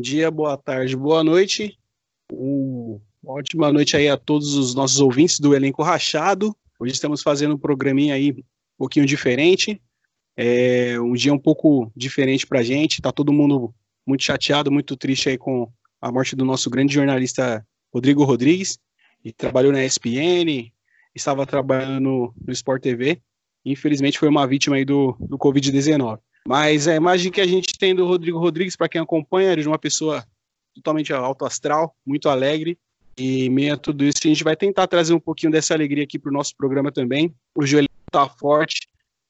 Dia, boa tarde, boa noite. Um, uma ótima noite aí a todos os nossos ouvintes do Elenco Rachado. Hoje estamos fazendo um programinha aí um pouquinho diferente. É um dia um pouco diferente pra gente. Tá todo mundo muito chateado, muito triste aí com a morte do nosso grande jornalista Rodrigo Rodrigues. E trabalhou na ESPN, estava trabalhando no, no Sport TV. Infelizmente foi uma vítima aí do, do Covid-19. Mas a imagem que a gente tem do Rodrigo Rodrigues, para quem acompanha, ele é uma pessoa totalmente alto astral, muito alegre. E meio a tudo isso, a gente vai tentar trazer um pouquinho dessa alegria aqui para o nosso programa também. O joelho está forte,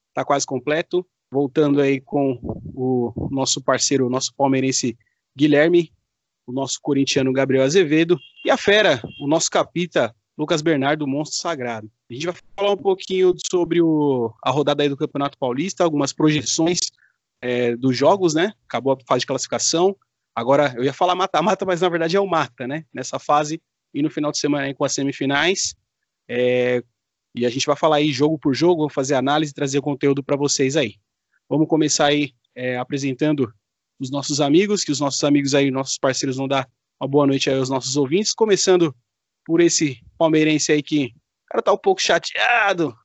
está quase completo. Voltando aí com o nosso parceiro, o nosso palmeirense Guilherme, o nosso corintiano Gabriel Azevedo e a fera, o nosso capita Lucas Bernardo, monstro sagrado. A gente vai falar um pouquinho sobre o, a rodada aí do Campeonato Paulista, algumas projeções é, dos jogos, né? Acabou a fase de classificação. Agora, eu ia falar mata-mata, mas na verdade é o mata, né? Nessa fase e no final de semana aí com as semifinais. É, e a gente vai falar aí jogo por jogo, fazer análise, trazer conteúdo para vocês aí. Vamos começar aí é, apresentando os nossos amigos, que os nossos amigos aí, nossos parceiros vão dar uma boa noite aí aos nossos ouvintes, começando por esse palmeirense aí que o cara tá um pouco chateado,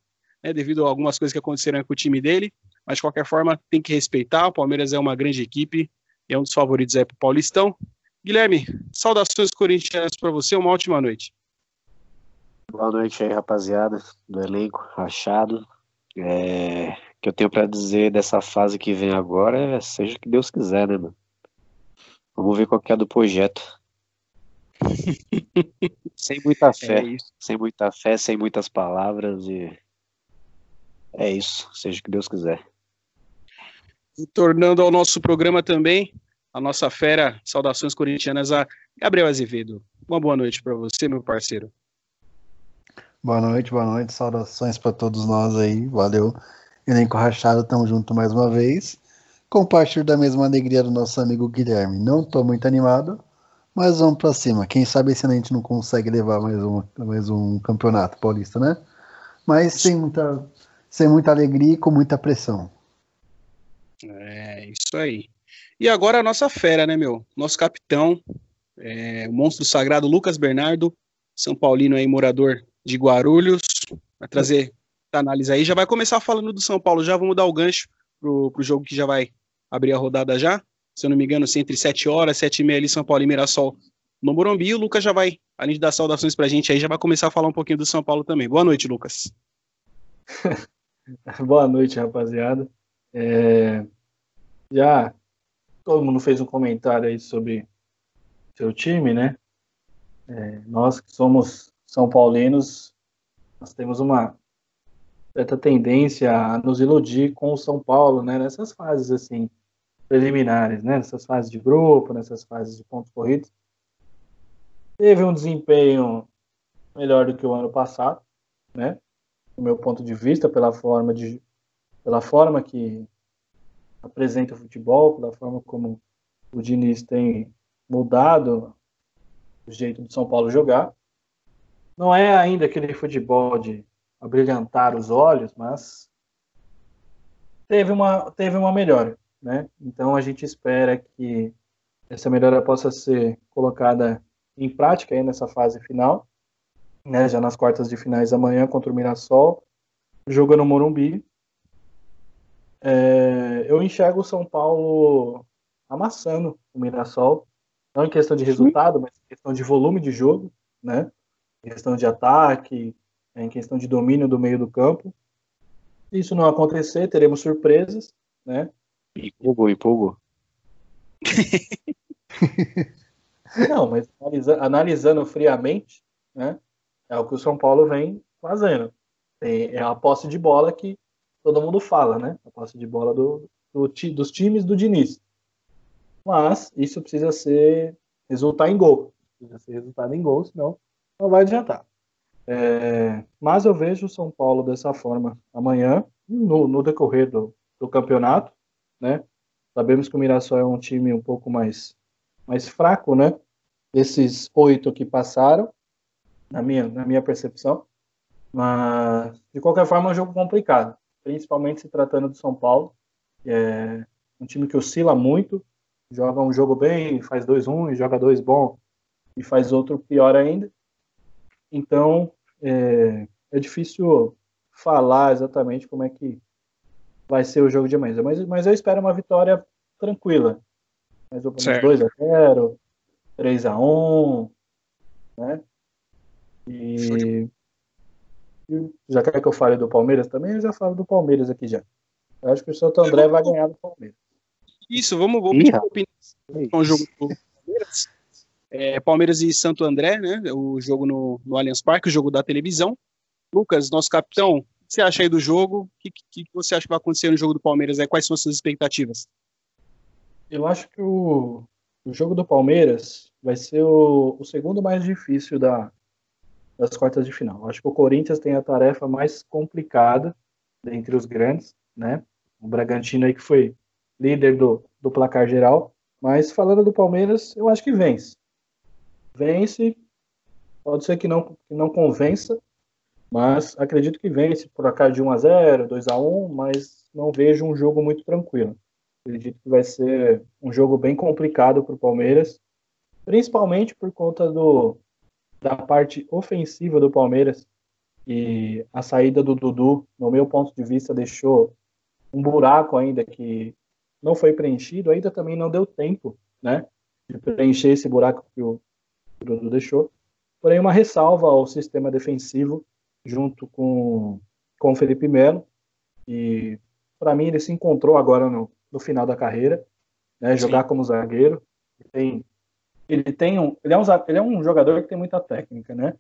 né, devido a algumas coisas que aconteceram com o time dele, mas de qualquer forma tem que respeitar, o Palmeiras é uma grande equipe e é um dos favoritos aí pro Paulistão. Guilherme, saudações corintianas para você, uma ótima noite. Boa noite aí, rapaziada do elenco rachado. É, o que eu tenho para dizer dessa fase que vem agora é seja o que Deus quiser, né, mano? Vamos ver qual que é do projeto. sem muita fé, é sem muita fé, sem muitas palavras e é isso, seja o que Deus quiser. Tornando ao nosso programa também, a nossa fera, saudações corintianas a Gabriel Azevedo. Uma boa noite para você, meu parceiro. Boa noite, boa noite, saudações para todos nós aí, valeu. Elenco Rachado, tamo junto mais uma vez. Compartilho da mesma alegria do nosso amigo Guilherme. Não tô muito animado, mas vamos para cima. Quem sabe se a gente não consegue levar mais um, mais um campeonato paulista, né? Mas sem muita, sem muita alegria e com muita pressão. É, isso aí. E agora a nossa fera, né, meu? Nosso capitão, é, o monstro sagrado Lucas Bernardo, São Paulino aí, morador de Guarulhos. Vai trazer a análise aí. Já vai começar falando do São Paulo, já vamos dar o gancho pro, pro jogo que já vai abrir a rodada já se eu não me engano, assim, entre 7 horas, 7 e meia ali, São Paulo e Mirassol no Morumbi. O Lucas já vai, além de dar saudações pra gente aí, já vai começar a falar um pouquinho do São Paulo também. Boa noite, Lucas. Boa noite, rapaziada. É... Já todo mundo fez um comentário aí sobre seu time, né? É, nós que somos São Paulinos, nós temos uma certa tendência a nos iludir com o São Paulo, né? Nessas fases assim preliminares, né, nessas fases de grupo, nessas fases de pontos corridos. Teve um desempenho melhor do que o ano passado, né, do meu ponto de vista, pela forma, de, pela forma que apresenta o futebol, pela forma como o Diniz tem mudado o jeito do São Paulo jogar. Não é ainda aquele futebol de abrilhantar os olhos, mas teve uma, teve uma melhora né? Então a gente espera que essa melhora possa ser colocada em prática aí nessa fase final, né? Já nas quartas de finais amanhã contra o Mirassol, jogo no Morumbi. É, eu enxergo o São Paulo amassando o Mirassol, não em questão de resultado, mas em questão de volume de jogo, né? Em questão de ataque, em questão de domínio do meio do campo. Se isso não acontecer, teremos surpresas, né? Empolgou, empolgou. Não, mas analisa, analisando friamente, né, é o que o São Paulo vem fazendo. É a posse de bola que todo mundo fala, né? A posse de bola do, do dos times do Diniz. Mas isso precisa ser resultar em gol. Precisa ser resultado em gol, senão não vai adiantar. É, mas eu vejo o São Paulo dessa forma amanhã, no, no decorrer do, do campeonato né? Sabemos que o Mirassol é um time um pouco mais, mais fraco, né? Desses oito que passaram, na minha, na minha percepção. Mas, de qualquer forma, é um jogo complicado, principalmente se tratando do São Paulo. É um time que oscila muito, joga um jogo bem, faz dois ruins, joga dois bom e faz outro pior ainda. Então, é, é difícil falar exatamente como é que vai ser o jogo de amanhã, mas, mas eu espero uma vitória tranquila. Mais ou menos 2 a 0 3 a 1 né? E já quer que eu fale do Palmeiras também, eu já falo do Palmeiras aqui já. Eu acho que o Santo André vai ganhar do Palmeiras. Isso, vamos, vamos Ih, com o jogo do Palmeiras. É, Palmeiras e Santo André, né? O jogo no, no Allianz Parque, o jogo da televisão. Lucas, nosso capitão, o que você acha aí do jogo? O que, que, que, você acha que vai acontecer no jogo do Palmeiras? É, quais são as suas expectativas? Eu acho que o, o jogo do Palmeiras vai ser o, o segundo mais difícil da, das quartas de final. Acho que o Corinthians tem a tarefa mais complicada dentre os grandes, né? O Bragantino aí que foi líder do, do placar geral. Mas falando do Palmeiras, eu acho que vence. Vence, pode ser que não, que não convença, mas acredito que vence por acaso de 1 a 0 2 a 1 mas não vejo um jogo muito tranquilo. Acredito que vai ser um jogo bem complicado para o Palmeiras, principalmente por conta do, da parte ofensiva do Palmeiras. E a saída do Dudu, no meu ponto de vista, deixou um buraco ainda que não foi preenchido, ainda também não deu tempo, né, de preencher esse buraco que o Dudu deixou. Porém, uma ressalva ao sistema defensivo junto com, com o Felipe Melo. E para mim ele se encontrou agora no, no final da carreira, né, jogar como zagueiro. Tem, ele tem um, ele é um, ele é um jogador que tem muita técnica, né?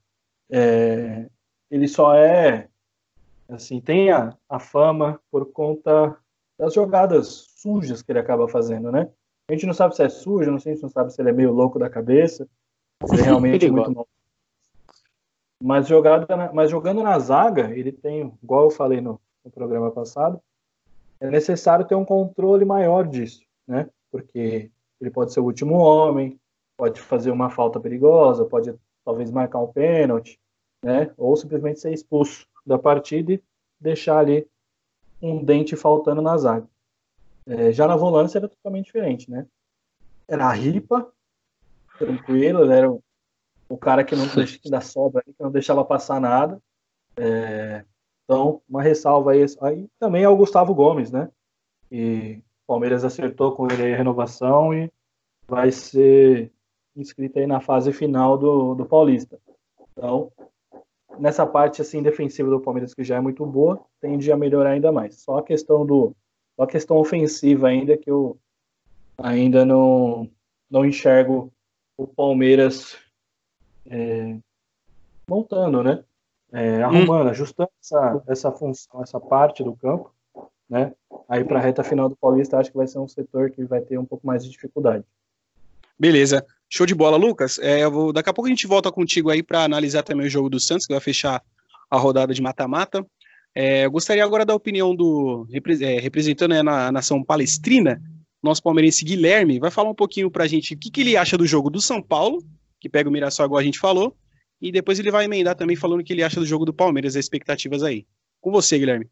É, ele só é assim tem a, a fama por conta das jogadas sujas que ele acaba fazendo, né? A gente não sabe se é sujo, não sei, gente não sabe se ele é meio louco da cabeça, se ele é realmente muito mal mas, jogada mas jogando na zaga, ele tem, igual eu falei no, no programa passado, é necessário ter um controle maior disso, né? Porque ele pode ser o último homem, pode fazer uma falta perigosa, pode talvez marcar um pênalti, né? Ou simplesmente ser expulso da partida e deixar ali um dente faltando na zaga. É, já na volância era totalmente diferente, né? Era a ripa, tranquilo, ele era o cara que não deixa sobra, que não deixava passar nada. É, então, uma ressalva aí, aí também é o Gustavo Gomes, né? E o Palmeiras acertou com ele a renovação e vai ser inscrito aí na fase final do, do Paulista. Então, nessa parte assim defensiva do Palmeiras que já é muito boa, tende a melhorar ainda mais. Só a questão do só a questão ofensiva ainda que eu ainda não não enxergo o Palmeiras é, montando, né? É, arrumando, hum. ajustando essa, essa função, essa parte do campo, né? Aí para a reta final do Paulista, acho que vai ser um setor que vai ter um pouco mais de dificuldade. Beleza. Show de bola, Lucas. É, vou, daqui a pouco a gente volta contigo aí para analisar também o jogo do Santos, que vai fechar a rodada de mata-mata. É, gostaria agora da opinião do é, representando né, a nação palestrina, nosso palmeirense Guilherme, vai falar um pouquinho para a gente o que, que ele acha do jogo do São Paulo que pega o Mirassol, igual a gente falou. E depois ele vai emendar também falando o que ele acha do jogo do Palmeiras, as expectativas aí. Com você, Guilherme.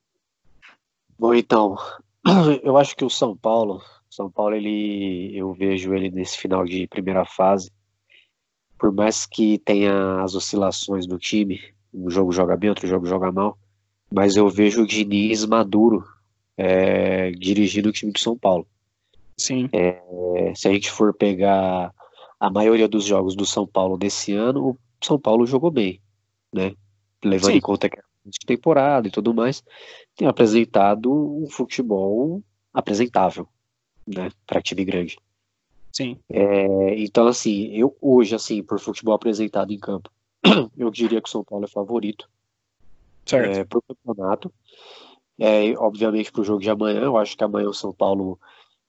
Bom, então, eu acho que o São Paulo, São Paulo, ele, eu vejo ele nesse final de primeira fase, por mais que tenha as oscilações do time, um jogo joga bem, outro jogo joga mal, mas eu vejo o Diniz maduro é, dirigindo o time do São Paulo. Sim. É, se a gente for pegar a maioria dos jogos do São Paulo desse ano, o São Paulo jogou bem, né? Levando Sim. em conta que é de temporada e tudo mais, tem apresentado um futebol apresentável, né, para time grande. Sim. É, então, assim, eu hoje, assim, por futebol apresentado em campo, eu diria que o São Paulo é favorito certo. é, para o campeonato. É, obviamente, para o jogo de amanhã, eu acho que amanhã o São Paulo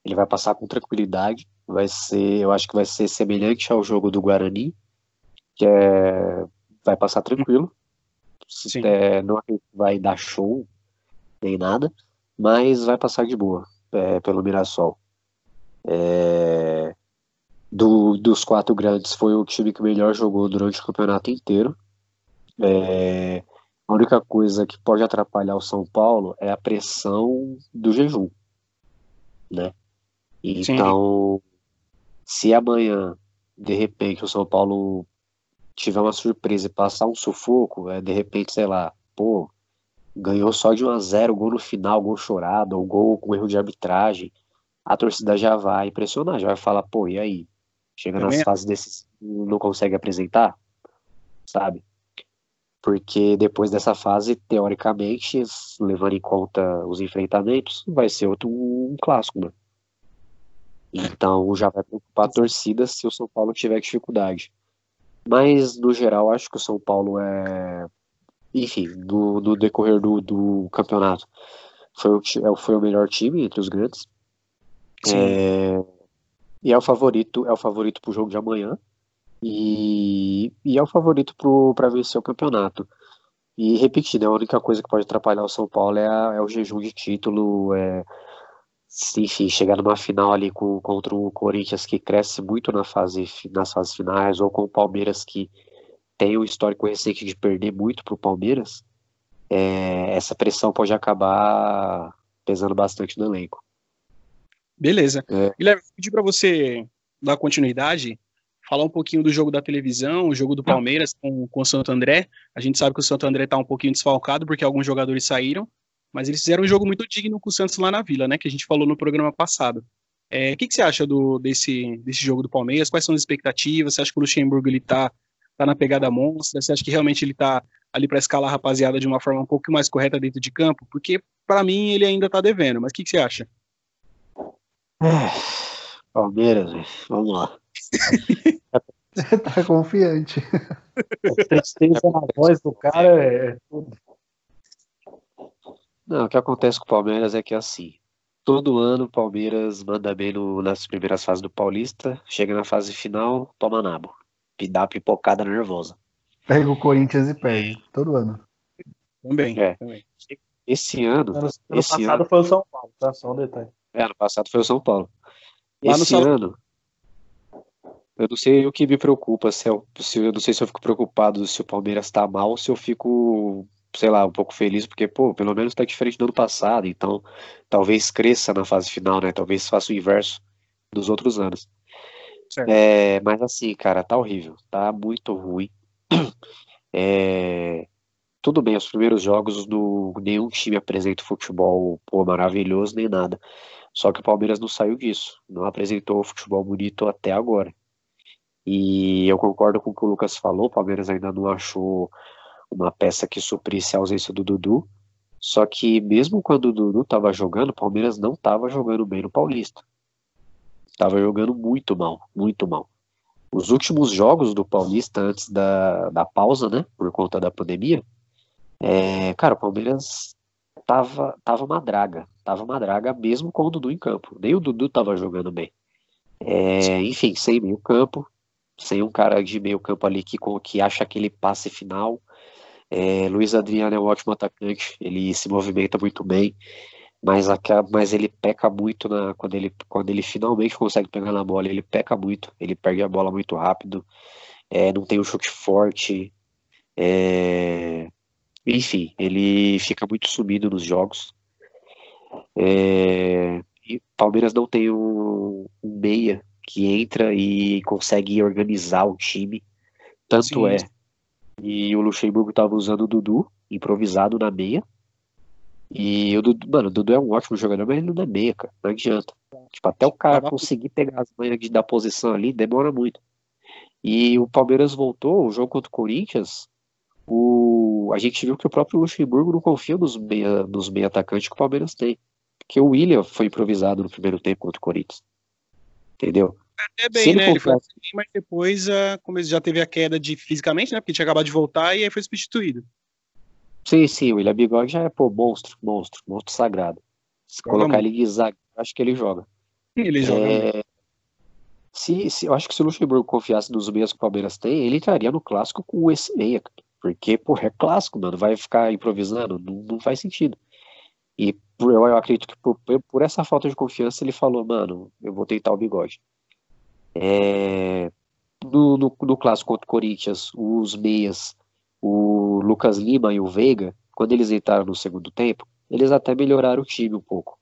ele vai passar com tranquilidade. Vai ser, eu acho que vai ser semelhante ao jogo do Guarani, que é, vai passar tranquilo. É, não vai dar show nem nada, mas vai passar de boa é, pelo Mirassol. É, do, dos quatro grandes foi o time que melhor jogou durante o campeonato inteiro. É, a única coisa que pode atrapalhar o São Paulo é a pressão do jejum, né? Então, Se amanhã, de repente, o São Paulo tiver uma surpresa e passar um sufoco, é de repente, sei lá, pô, ganhou só de 1 a 0 gol no final, gol chorado, ou gol com erro de arbitragem, a torcida já vai impressionar, já vai falar, pô, e aí? Chega nas fases desses, não consegue apresentar, sabe? Porque depois dessa fase, teoricamente, levando em conta os enfrentamentos, vai ser outro um clássico, né? Então já vai preocupar a torcida se o São Paulo tiver dificuldade. Mas, no geral, acho que o São Paulo é. Enfim, no, no decorrer do, do campeonato, foi o, é foi o melhor time entre os grandes. É, e é o favorito, é o favorito pro jogo de amanhã. E, e é o favorito para vencer o campeonato. E repetindo, a única coisa que pode atrapalhar o São Paulo é, a, é o jejum de título, é, enfim, chegar numa final ali com, contra o Corinthians que cresce muito na fase, nas fases finais, ou com o Palmeiras que tem um histórico recente de perder muito para o Palmeiras, é, essa pressão pode acabar pesando bastante no elenco. Beleza. É. Guilherme, pedir para você dar continuidade, falar um pouquinho do jogo da televisão, o jogo do Palmeiras com, com o Santo André. A gente sabe que o Santo André está um pouquinho desfalcado porque alguns jogadores saíram, mas eles fizeram um jogo muito digno com o Santos lá na Vila, né? Que a gente falou no programa passado. É, o que, que, você acha do, desse, desse jogo do Palmeiras? Quais são as expectativas? Você acha que o Luxemburgo ele tá, tá na pegada monstra? Você acha que realmente ele tá ali para escalar a rapaziada de uma forma um pouco mais correta dentro de campo? Porque para mim ele ainda tá devendo, mas o que, que, você acha? Palmeiras, vamos lá. tá confiante. A tristeza na voz do cara é tudo. Não, o que acontece com o Palmeiras é que é assim. Todo ano o Palmeiras manda bem no, nas primeiras fases do Paulista, chega na fase final, toma nabo. E dá pipocada nervosa. Pega o Corinthians e perde, todo ano. Também. É. também. Esse ano. Ano, ano esse passado ano, foi o São Paulo, tá? Só um detalhe. É, ano passado foi o São Paulo. Lá esse ano. Eu não sei o que me preocupa, se, eu, se eu não sei se eu fico preocupado se o Palmeiras tá mal ou se eu fico sei lá, um pouco feliz, porque, pô, pelo menos tá diferente do ano passado, então talvez cresça na fase final, né? Talvez faça o inverso dos outros anos. É, mas assim, cara, tá horrível, tá muito ruim. É, tudo bem, os primeiros jogos do nenhum time apresenta futebol pô, maravilhoso nem nada. Só que o Palmeiras não saiu disso, não apresentou futebol bonito até agora. E eu concordo com o que o Lucas falou, o Palmeiras ainda não achou uma peça que suprisse a ausência do Dudu. Só que mesmo quando o Dudu estava jogando, o Palmeiras não estava jogando bem no Paulista. Estava jogando muito mal, muito mal. Os últimos jogos do Paulista antes da, da pausa, né, por conta da pandemia, é, cara, o Palmeiras tava, tava uma draga, tava uma draga mesmo com o Dudu em campo. Nem o Dudu tava jogando bem. É, enfim, sem meio campo, sem um cara de meio campo ali que, que acha aquele passe final, é, Luiz Adriano é um ótimo atacante, ele se movimenta muito bem, mas, mas ele peca muito na, quando, ele, quando ele finalmente consegue pegar na bola, ele peca muito, ele perde a bola muito rápido, é, não tem um chute forte, é, enfim, ele fica muito sumido nos jogos. É, e Palmeiras não tem um, um meia que entra e consegue organizar o time. Tanto Sim. é e o Luxemburgo tava usando o Dudu, improvisado na meia. E o Dudu, mano, o Dudu é um ótimo jogador, mas ele não é meia, cara. Não adianta. Tipo, até o cara conseguir pegar as manhas de, da posição ali, demora muito. E o Palmeiras voltou, o jogo contra o Corinthians, o, a gente viu que o próprio Luxemburgo não confia nos meia, nos meia atacantes que o Palmeiras tem. Porque o William foi improvisado no primeiro tempo contra o Corinthians. Entendeu? até bem, né? Ele foi assim, mas depois, uh, como ele já teve a queda de fisicamente, né? Porque tinha acabado de voltar e aí foi substituído. Sim, sim, o William Bigode já é, pô, monstro, monstro, monstro sagrado. Se joga colocar muito. ele zagueiro, acho que ele joga. Ele joga. É... Se, se, eu acho que se o Luxemburgo confiasse nos meias que o Palmeiras tem, ele entraria no clássico com esse meia, porque, pô, é clássico, mano, vai ficar improvisando, não, não faz sentido. E eu, eu acredito que por, por essa falta de confiança ele falou, mano, eu vou tentar o bigode. É, no, no, no, clássico contra o Corinthians, os meias, o Lucas Lima e o Veiga, quando eles entraram no segundo tempo, eles até melhoraram o time um pouco.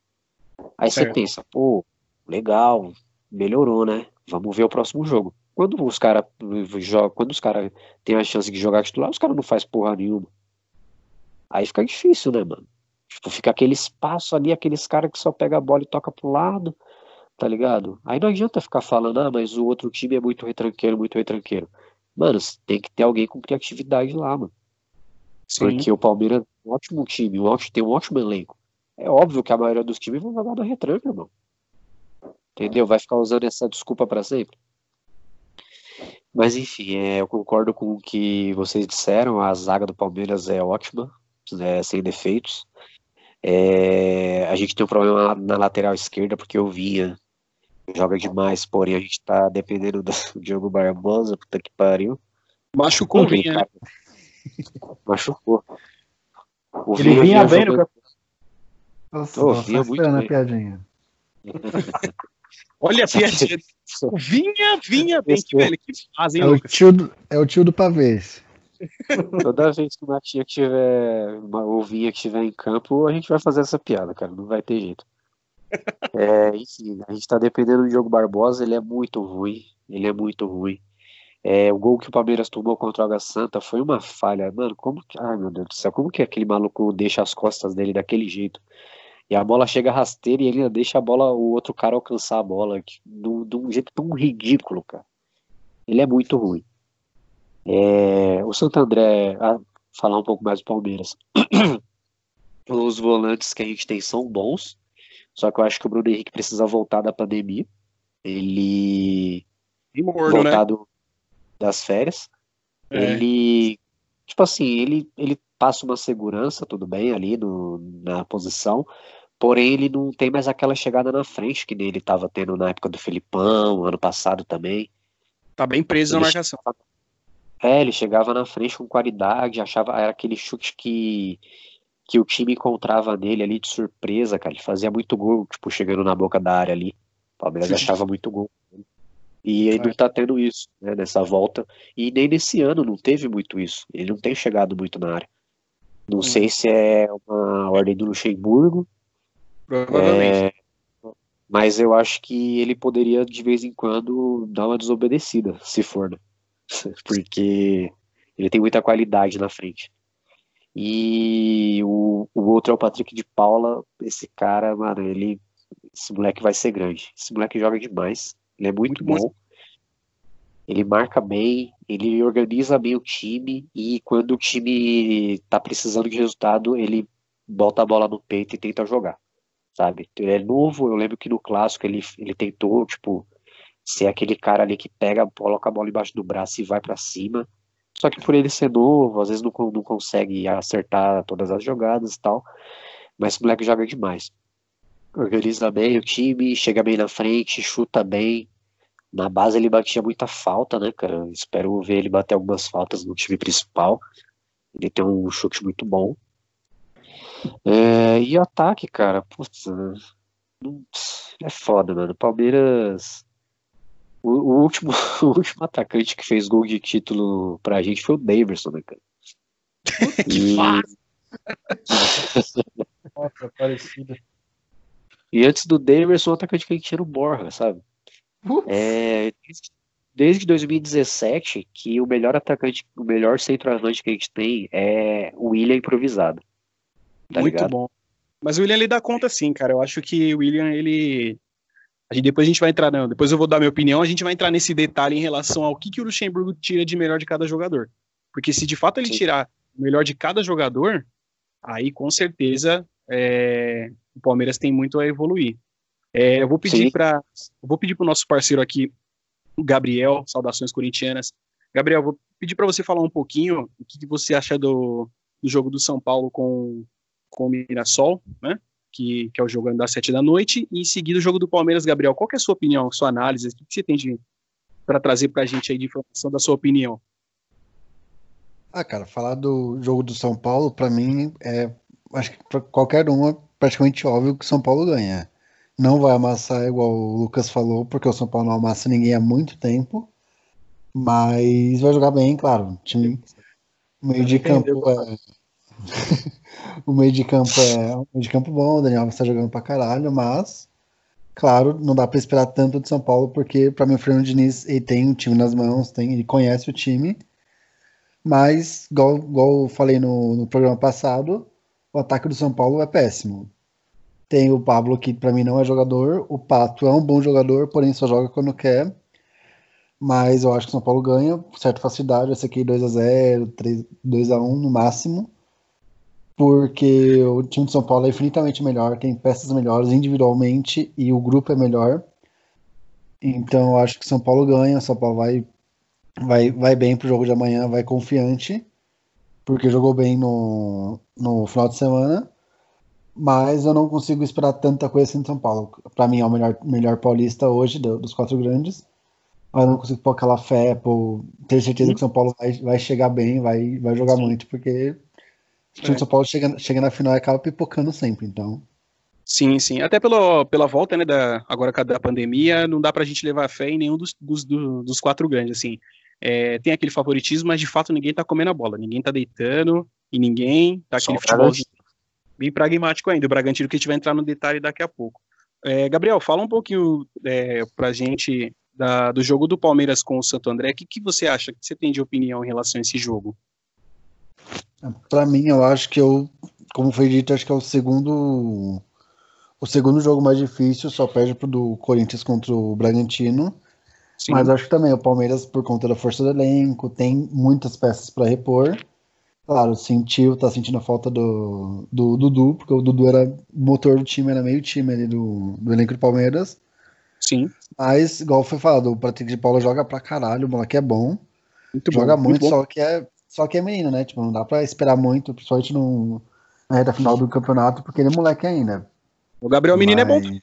Aí você pensa, pô, legal, melhorou, né? Vamos ver o próximo jogo. Quando os caras jogam, quando os caras têm a chance de jogar titular, os caras não faz porra nenhuma. Aí fica difícil, né, mano? Tipo, fica aquele espaço ali, aqueles caras que só pega a bola e toca pro lado, tá ligado? Aí não adianta ficar falando, ah, mas o outro time é muito retranqueiro, muito retranqueiro. Mano, tem que ter alguém com criatividade lá, mano. Sim. Porque o Palmeiras é um ótimo time, um ótimo, tem um ótimo elenco. É óbvio que a maioria dos times vão jogar no retranca, irmão. Entendeu? Vai ficar usando essa desculpa para sempre. Mas enfim, é, eu concordo com o que vocês disseram. A zaga do Palmeiras é ótima, né, sem defeitos. É, a gente tem um problema na lateral esquerda, porque o Vinha joga demais, porém a gente tá dependendo do Diogo Barbosa, puta que pariu. Machucou o Vinha. Cara, machucou. O Ele vinha, vinha bem jogando... no Nossa, oh, vinha muito bem. a piadinha. Olha a piadinha. vinha, vinha bem, que velho, que fazem, é o tio do, É o tio do pavês. Toda vez que o Matinha tiver, o Vinha que estiver em campo, a gente vai fazer essa piada, cara, não vai ter jeito. É, enfim, a gente tá dependendo do Diogo Barbosa, ele é muito ruim, ele é muito ruim. É, o gol que o Palmeiras tomou contra o Água Santa foi uma falha. Mano, como que. Ai, meu Deus do céu, como que aquele maluco deixa as costas dele daquele jeito? E a bola chega rasteira e ele ainda deixa a bola, o outro cara alcançar a bola de, um jeito tão ridículo, cara. Ele é muito ruim. É, o Santo André, a falar um pouco mais do Palmeiras. Os volantes que a gente tem são bons, só que eu acho que o Bruno Henrique precisa voltar da pandemia. Ele. E morno, né? voltado né? das férias. É. Ele. Tipo assim, ele, ele passa uma segurança, tudo bem, ali no, na posição, porém ele não tem mais aquela chegada na frente que ele estava tendo na época do Felipão, ano passado também. Tá bem preso ele na marcação. Chegava, é, ele chegava na frente com qualidade, achava, era aquele chute que, que o time encontrava nele ali de surpresa, cara, ele fazia muito gol, tipo, chegando na boca da área ali, o Palmeiras Sim. achava muito gol. E ele não tá tendo isso, né, nessa volta, e nem nesse ano não teve muito isso, ele não tem chegado muito na área. Não hum. sei se é uma ordem do Luxemburgo. Provavelmente. É, mas eu acho que ele poderia, de vez em quando, dar uma desobedecida, se for, né? Porque ele tem muita qualidade na frente. E o, o outro é o Patrick de Paula. Esse cara, mano, ele. Esse moleque vai ser grande. Esse moleque joga demais. Ele é muito, muito bom. bom ele marca bem, ele organiza bem o time e quando o time tá precisando de resultado, ele bota a bola no peito e tenta jogar, sabe? Ele é novo, eu lembro que no clássico ele, ele tentou, tipo, ser aquele cara ali que pega, coloca a bola embaixo do braço e vai para cima. Só que por ele ser novo, às vezes não, não consegue acertar todas as jogadas e tal. Mas o moleque joga demais. Organiza bem o time, chega bem na frente, chuta bem, na base ele batia muita falta, né, cara? Espero ver ele bater algumas faltas no time principal. Ele tem um chute muito bom. É, e ataque, cara, putz, é foda, mano. Palmeiras. O, o, último, o último atacante que fez gol de título pra gente foi o Daverson, né, cara? que fácil! Nossa, parecido. E antes do Daverson, o atacante que a gente tinha o Borja, sabe? É, desde 2017 que o melhor atacante, o melhor centroavante que a gente tem é o William improvisado. Tá Muito ligado? bom. Mas o William ele dá conta sim, cara. Eu acho que o William ele a gente, depois a gente vai entrar, não, depois eu vou dar minha opinião, a gente vai entrar nesse detalhe em relação ao que, que o Luxemburgo tira de melhor de cada jogador. Porque se de fato ele sim. tirar o melhor de cada jogador, aí com certeza é, o Palmeiras tem muito a evoluir. É, eu vou pedir para vou pedir para o nosso parceiro aqui, o Gabriel, saudações corintianas. Gabriel, vou pedir para você falar um pouquinho o que, que você acha do, do, jogo do São Paulo com, com o Mirassol, né? Que, que é o jogo das sete da noite, e em seguida o jogo do Palmeiras, Gabriel. Qual é a sua opinião, sua análise? O que, que você tem para trazer para a gente aí de informação da sua opinião? Ah, cara, falar do jogo do São Paulo, para mim, é. Acho que para qualquer um é praticamente óbvio que o São Paulo ganha. Não vai amassar igual o Lucas falou, porque o São Paulo não amassa ninguém há muito tempo. Mas vai jogar bem, claro. O time, o meio de campo é... o meio de campo é um meio de campo bom, o Daniel está jogando pra caralho, mas Claro, não dá para esperar tanto de São Paulo, porque para mim o Fernando Diniz ele tem o time nas mãos, tem, ele conhece o time, mas, igual, igual eu falei no, no programa passado, o ataque do São Paulo é péssimo. Tem o Pablo, que para mim não é jogador, o Pato é um bom jogador, porém só joga quando quer. Mas eu acho que o São Paulo ganha, com certa facilidade, esse aqui 2x0, 2x1 no máximo porque o time de São Paulo é infinitamente melhor, tem peças melhores individualmente e o grupo é melhor. Então eu acho que São Paulo ganha, São Paulo vai, vai, vai bem pro jogo de amanhã, vai confiante, porque jogou bem no, no final de semana. Mas eu não consigo esperar tanta coisa assim de São Paulo. Para mim é o melhor, melhor paulista hoje dos quatro grandes. Mas eu não consigo pôr aquela fé, por ter certeza que São Paulo vai, vai chegar bem, vai, vai jogar Sim. muito, porque o time é. de São Paulo chega, chega na final e acaba pipocando sempre, então. Sim, sim. Até pelo, pela volta, né, da, agora da pandemia, não dá pra gente levar fé em nenhum dos, dos, dos quatro grandes, assim. É, tem aquele favoritismo, mas de fato ninguém tá comendo a bola, ninguém tá deitando, e ninguém tá aquele futebol bem pragmático ainda. O Bragantino que a gente vai entrar no detalhe daqui a pouco. É, Gabriel, fala um pouquinho é, pra gente da, do jogo do Palmeiras com o Santo André. O que, que você acha, que você tem de opinião em relação a esse jogo? Para mim, eu acho que eu, como foi dito, acho que é o segundo o segundo jogo mais difícil, só perde pro do Corinthians contra o Bragantino. Sim. Mas acho que também o Palmeiras, por conta da força do elenco, tem muitas peças para repor. Claro, sentiu, tá sentindo a falta do, do Dudu, porque o Dudu era motor do time, era meio time ali do, do elenco do Palmeiras. Sim. Mas, igual foi falado, o Patrick de Paula joga pra caralho, o moleque é bom. Muito joga bom, muito, muito só que é só que é menino, né? Tipo, não dá pra esperar muito, principalmente no, na reta final do campeonato, porque ele é moleque ainda. O Gabriel Menino mas... é bom.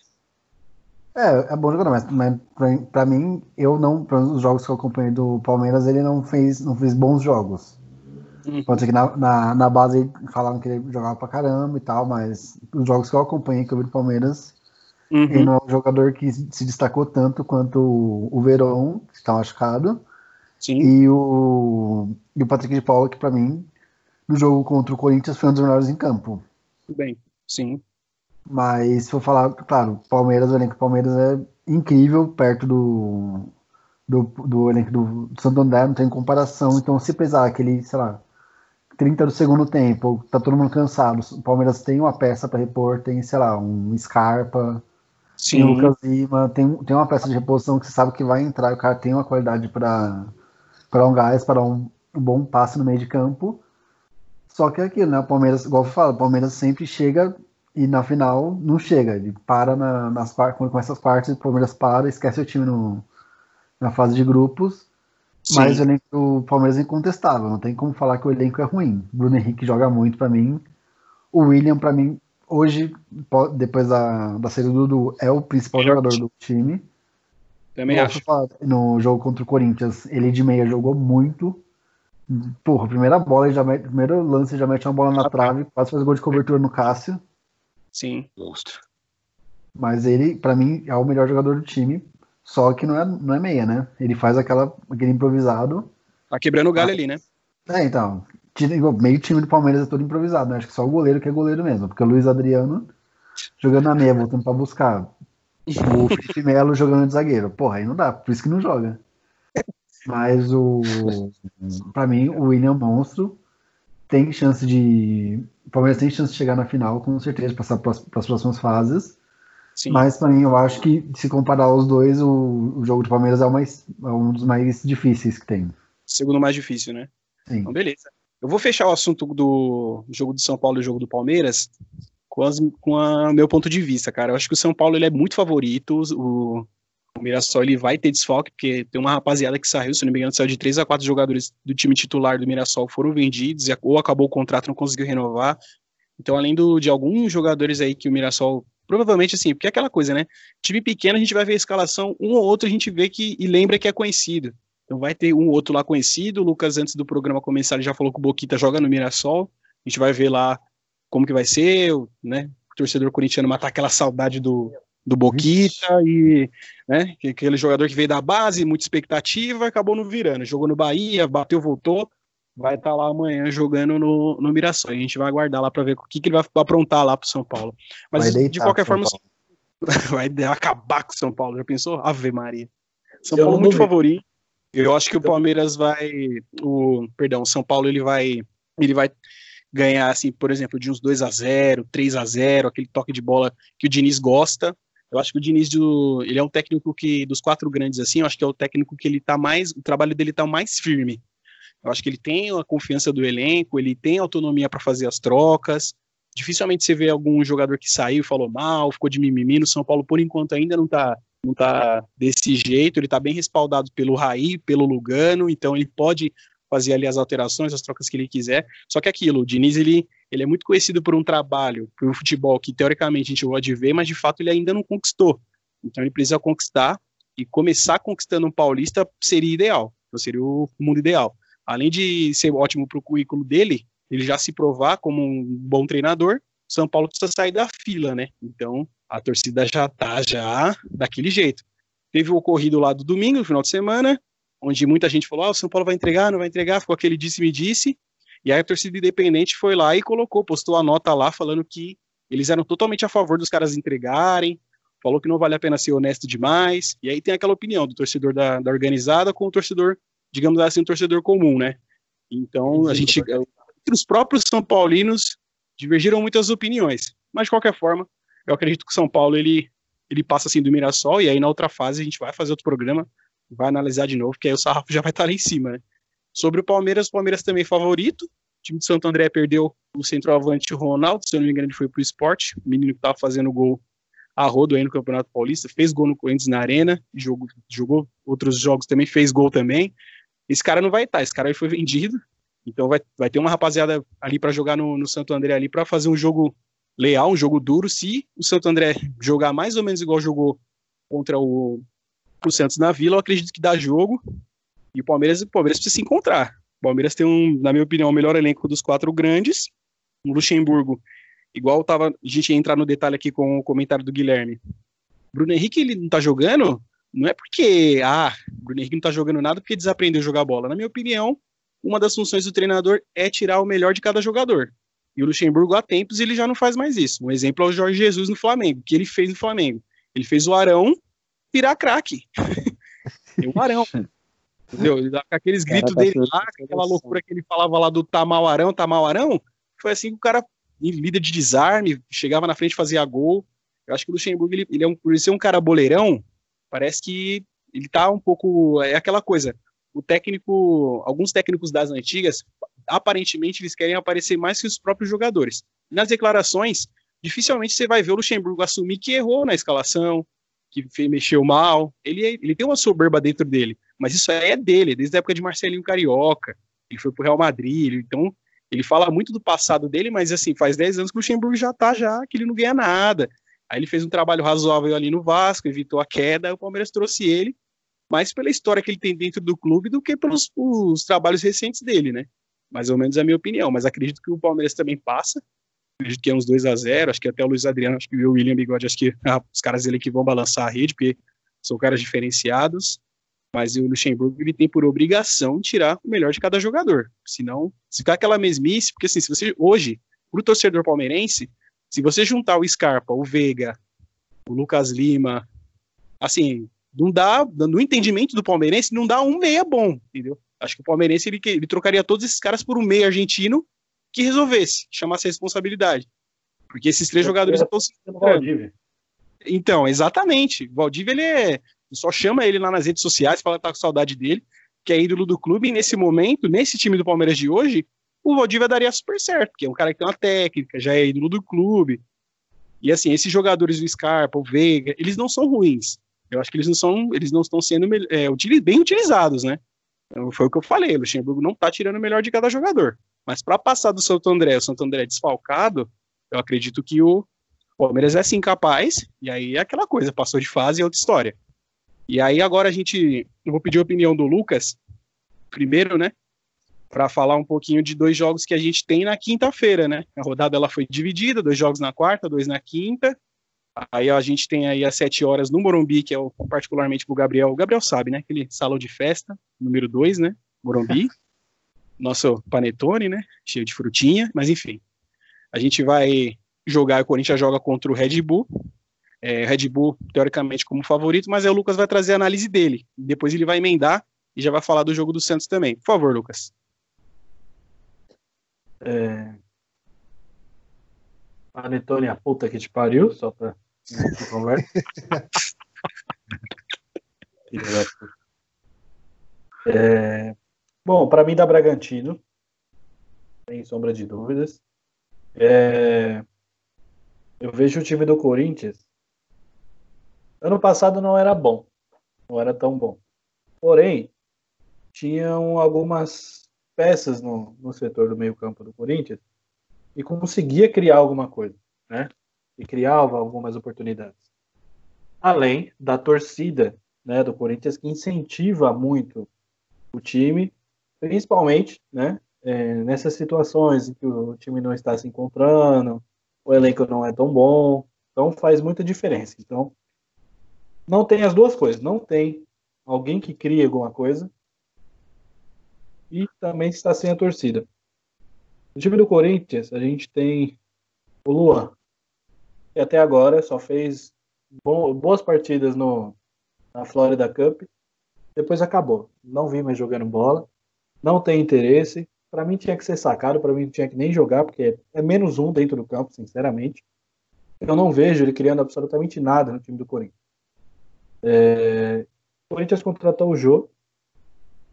É, é bom jogador, mas, mas pra, pra, mim, eu não, para os jogos que eu acompanhei do Palmeiras, ele não fez, não fez bons jogos. Uhum. Pode ser que na, na, na, base falaram que ele jogava pra caramba e tal, mas os jogos que eu acompanhei, que eu vi do Palmeiras, uhum. ele não é um jogador que se destacou tanto quanto o, Verón, que está machucado, Sim. E o, e o Patrick de Paula, que para mim, no jogo contra o Corinthians, foi um dos melhores em campo. Tudo bem, sim. Mas se for falar, claro, Palmeiras, o elenco do Palmeiras é incrível perto do, do, do elenco do, do Santo André, não tem comparação. Então, se pesar aquele, sei lá, 30 do segundo tempo, tá todo mundo cansado, o Palmeiras tem uma peça para repor, tem, sei lá, um Scarpa, Sim. tem o Lucas Lima, tem, tem uma peça de reposição que você sabe que vai entrar, o cara tem uma qualidade para um gás, para um, um, bom passe no meio de campo. Só que é aquilo, né? O Palmeiras, igual eu falo, o Palmeiras sempre chega e na final não chega. Ele para na, nas quando começa as partes, o Palmeiras para, esquece o time no, na fase de grupos. Sim. Mas o elenco do Palmeiras é incontestável, não tem como falar que o elenco é ruim. Bruno Henrique joga muito para mim. O William, para mim, hoje, depois da, da saída do Dudu, é o principal jogador do time. Também acho. No jogo contra o Corinthians, ele de meia jogou muito. Porra, primeira bola, ele já mete, primeiro lance, já mete uma bola na trave, quase faz gol de cobertura no Cássio. Sim, monstro. Mas ele, para mim, é o melhor jogador do time. Só que não é, não é meia, né? Ele faz aquela, aquele improvisado. Tá quebrando o galho ah, ali, né? É, então. Meio time do Palmeiras é todo improvisado, né? Acho que só o goleiro que é goleiro mesmo. Porque o Luiz Adriano jogando na meia, voltando pra buscar. O Felipe Melo jogando de zagueiro. Porra, aí não dá, por isso que não joga. Mas o. Pra mim, o William Monstro tem chance de. O Palmeiras tem chance de chegar na final, com certeza, passar para as próximas fases. Sim. Mas mim, eu acho que se comparar os dois, o, o jogo do Palmeiras é, o mais, é um dos mais difíceis que tem. Segundo mais difícil, né? Sim. Então, beleza. Eu vou fechar o assunto do jogo do São Paulo e o jogo do Palmeiras com, as, com o meu ponto de vista, cara. Eu acho que o São Paulo ele é muito favorito. O, o Mirassol ele vai ter desfoque, porque tem uma rapaziada que saiu, se não me engano, saiu de 3 a 4 jogadores do time titular do Mirassol foram vendidos, ou acabou o contrato, não conseguiu renovar. Então, além do, de alguns jogadores aí que o Mirassol, provavelmente assim, porque é aquela coisa, né? Time pequeno, a gente vai ver a escalação, um ou outro a gente vê que e lembra que é conhecido. Então vai ter um ou outro lá conhecido. O Lucas, antes do programa começar, ele já falou que o Boquita joga no Mirassol. A gente vai ver lá como que vai ser, né? O torcedor corintiano matar aquela saudade do, do Boquita e né, aquele jogador que veio da base, muita expectativa, acabou não virando. Jogou no Bahia, bateu, voltou. Vai estar tá lá amanhã jogando no, no Mirassol. A gente vai aguardar lá para ver o que, que ele vai aprontar lá para São Paulo. Mas deitar, de qualquer forma, vai acabar com o São Paulo. Já pensou? Ave Maria. São Paulo muito favorito. Eu acho que o Palmeiras vai. O, perdão, o São Paulo ele vai. Ele vai ganhar, assim, por exemplo, de uns 2 a 0 3 a 0 aquele toque de bola que o Diniz gosta. Eu acho que o Diniz, do, ele é um técnico que, dos quatro grandes, assim, eu acho que é o técnico que ele tá mais, o trabalho dele tá mais firme. Eu acho que ele tem a confiança do elenco, ele tem autonomia para fazer as trocas. Dificilmente você vê algum jogador que saiu, falou mal, ficou de mimimi. No São Paulo, por enquanto, ainda não tá, não tá desse jeito. Ele tá bem respaldado pelo Raí, pelo Lugano, então ele pode fazer ali as alterações, as trocas que ele quiser. Só que aquilo, o Diniz, ele, ele é muito conhecido por um trabalho, por um futebol que teoricamente a gente gosta de ver, mas de fato ele ainda não conquistou. Então ele precisa conquistar e começar conquistando um paulista seria ideal, então seria o mundo ideal. Além de ser ótimo para o currículo dele, ele já se provar como um bom treinador, São Paulo precisa sair da fila, né? Então a torcida já tá já daquele jeito. Teve o ocorrido lá do domingo, no final de semana, onde muita gente falou: ah, o São Paulo vai entregar, não vai entregar, ficou aquele disse-me-disse. E aí a torcida independente foi lá e colocou, postou a nota lá falando que eles eram totalmente a favor dos caras entregarem, falou que não vale a pena ser honesto demais. E aí tem aquela opinião do torcedor da, da organizada com o torcedor, digamos assim, um torcedor comum, né? Então a gente, entre os próprios São Paulinos, divergiram muitas opiniões. Mas de qualquer forma, eu acredito que o São Paulo ele, ele passa assim do Mirassol, e aí na outra fase a gente vai fazer outro programa vai analisar de novo, que aí o sarrafo já vai estar lá em cima, né? Sobre o Palmeiras, o Palmeiras também é favorito. O time de Santo André perdeu o centroavante Ronaldo, se eu não me engano, ele foi pro esporte. O menino que estava fazendo gol a rodo aí no Campeonato Paulista, fez gol no Corinthians na Arena, jogou, jogou outros jogos também, fez gol também. Esse cara não vai estar, esse cara aí foi vendido. Então vai, vai ter uma rapaziada ali para jogar no, no Santo André ali para fazer um jogo leal, um jogo duro. Se o Santo André jogar mais ou menos igual jogou contra o, pro Santos na Vila, eu acredito que dá jogo. E o Palmeiras, o Palmeiras precisa se encontrar. O Palmeiras tem, um, na minha opinião, o melhor elenco dos quatro grandes. O Luxemburgo, igual tava, a gente ia entrar no detalhe aqui com o comentário do Guilherme. Bruno Henrique, ele não tá jogando, não é porque, ah, Bruno Henrique não tá jogando nada porque desaprendeu a jogar bola. Na minha opinião, uma das funções do treinador é tirar o melhor de cada jogador. E o Luxemburgo, há tempos, ele já não faz mais isso. Um exemplo é o Jorge Jesus no Flamengo, que ele fez no Flamengo. Ele fez o Arão virar craque. o Arão. Entendeu? Aqueles gritos tá dele lá, aquela loucura que ele falava lá do Tamal Arão, foi assim que o cara, líder de desarme, chegava na frente fazia gol. Eu acho que o Luxemburgo, ele, ele é um, por ser um cara boleirão, parece que ele tá um pouco. É aquela coisa. O técnico, alguns técnicos das antigas, aparentemente eles querem aparecer mais que os próprios jogadores. Nas declarações, dificilmente você vai ver o Luxemburgo assumir que errou na escalação, que mexeu mal. Ele, é, ele tem uma soberba dentro dele, mas isso aí é dele, desde a época de Marcelinho Carioca. Ele foi pro Real Madrid, então ele fala muito do passado dele, mas assim, faz 10 anos que o Luxemburgo já tá já, que ele não ganha nada. Aí ele fez um trabalho razoável ali no Vasco, evitou a queda, o Palmeiras trouxe ele, mais pela história que ele tem dentro do clube do que pelos os trabalhos recentes dele, né? Mais ou menos a minha opinião, mas acredito que o Palmeiras também passa. Acredito que é uns 2 a 0 acho que até o Luiz Adriano, acho que o William Bigode, acho que ah, os caras dele que vão balançar a rede, porque são caras diferenciados, mas o Luxemburgo ele tem por obrigação tirar o melhor de cada jogador, senão, se ficar aquela mesmice, porque assim, se você, hoje, pro torcedor palmeirense, se você juntar o Scarpa, o Veiga, o Lucas Lima, assim, não dá, no entendimento do palmeirense, não dá um meia bom, entendeu? Acho que o palmeirense, ele, ele trocaria todos esses caras por um meia argentino que resolvesse, chamasse a responsabilidade. Porque esses três jogadores estão se Então, exatamente. O Valdívia, ele é. Só chama ele lá nas redes sociais, fala que tá com saudade dele, que é ídolo do clube, e nesse momento, nesse time do Palmeiras de hoje, o Valdívia daria super certo, porque é um cara que tem uma técnica, já é ídolo do clube. E assim, esses jogadores do Scarpa, o Veiga, eles não são ruins. Eu acho que eles não são, eles não estão sendo é, bem utilizados, né? Então, foi o que eu falei, o Luxemburgo não tá tirando o melhor de cada jogador. Mas para passar do Santo André, o Santo André desfalcado, eu acredito que o Palmeiras é sim capaz, e aí é aquela coisa, passou de fase é outra história. E aí agora a gente, eu vou pedir a opinião do Lucas, primeiro, né, para falar um pouquinho de dois jogos que a gente tem na quinta-feira, né? A rodada ela foi dividida, dois jogos na quarta, dois na quinta. Aí a gente tem aí às sete horas no Morumbi, que é o, particularmente pro Gabriel. O Gabriel sabe, né? Aquele salão de festa, número dois, né? Morumbi. nosso panetone, né? Cheio de frutinha, mas enfim. A gente vai jogar, o Corinthians joga contra o Red Bull. é, Red Bull, teoricamente, como favorito, mas aí o Lucas vai trazer a análise dele. Depois ele vai emendar e já vai falar do jogo do Santos também. Por favor, Lucas. É... Panetone, a puta que te pariu, só pra conversa. é... Bom, para mim dá Bragantino, sem sombra de dúvidas. É... Eu vejo o time do Corinthians. Ano passado não era bom, não era tão bom. Porém, tinham algumas peças no, no setor do meio-campo do Corinthians e conseguia criar alguma coisa, né? E criava algumas oportunidades. Além da torcida, né, do Corinthians que incentiva muito o time, principalmente, né, é, nessas situações em que o time não está se encontrando, o elenco não é tão bom, então faz muita diferença. Então, não tem as duas coisas, não tem alguém que crie alguma coisa e também está sem a torcida. No time do Corinthians, a gente tem o Luan, que até agora só fez boas partidas no, na Florida Cup, depois acabou. Não vi mais jogando bola, não tem interesse. Para mim tinha que ser sacado, para mim tinha que nem jogar, porque é menos um dentro do campo, sinceramente. Eu não vejo ele criando absolutamente nada no time do Corinthians. É... O Corinthians contratou o Jô,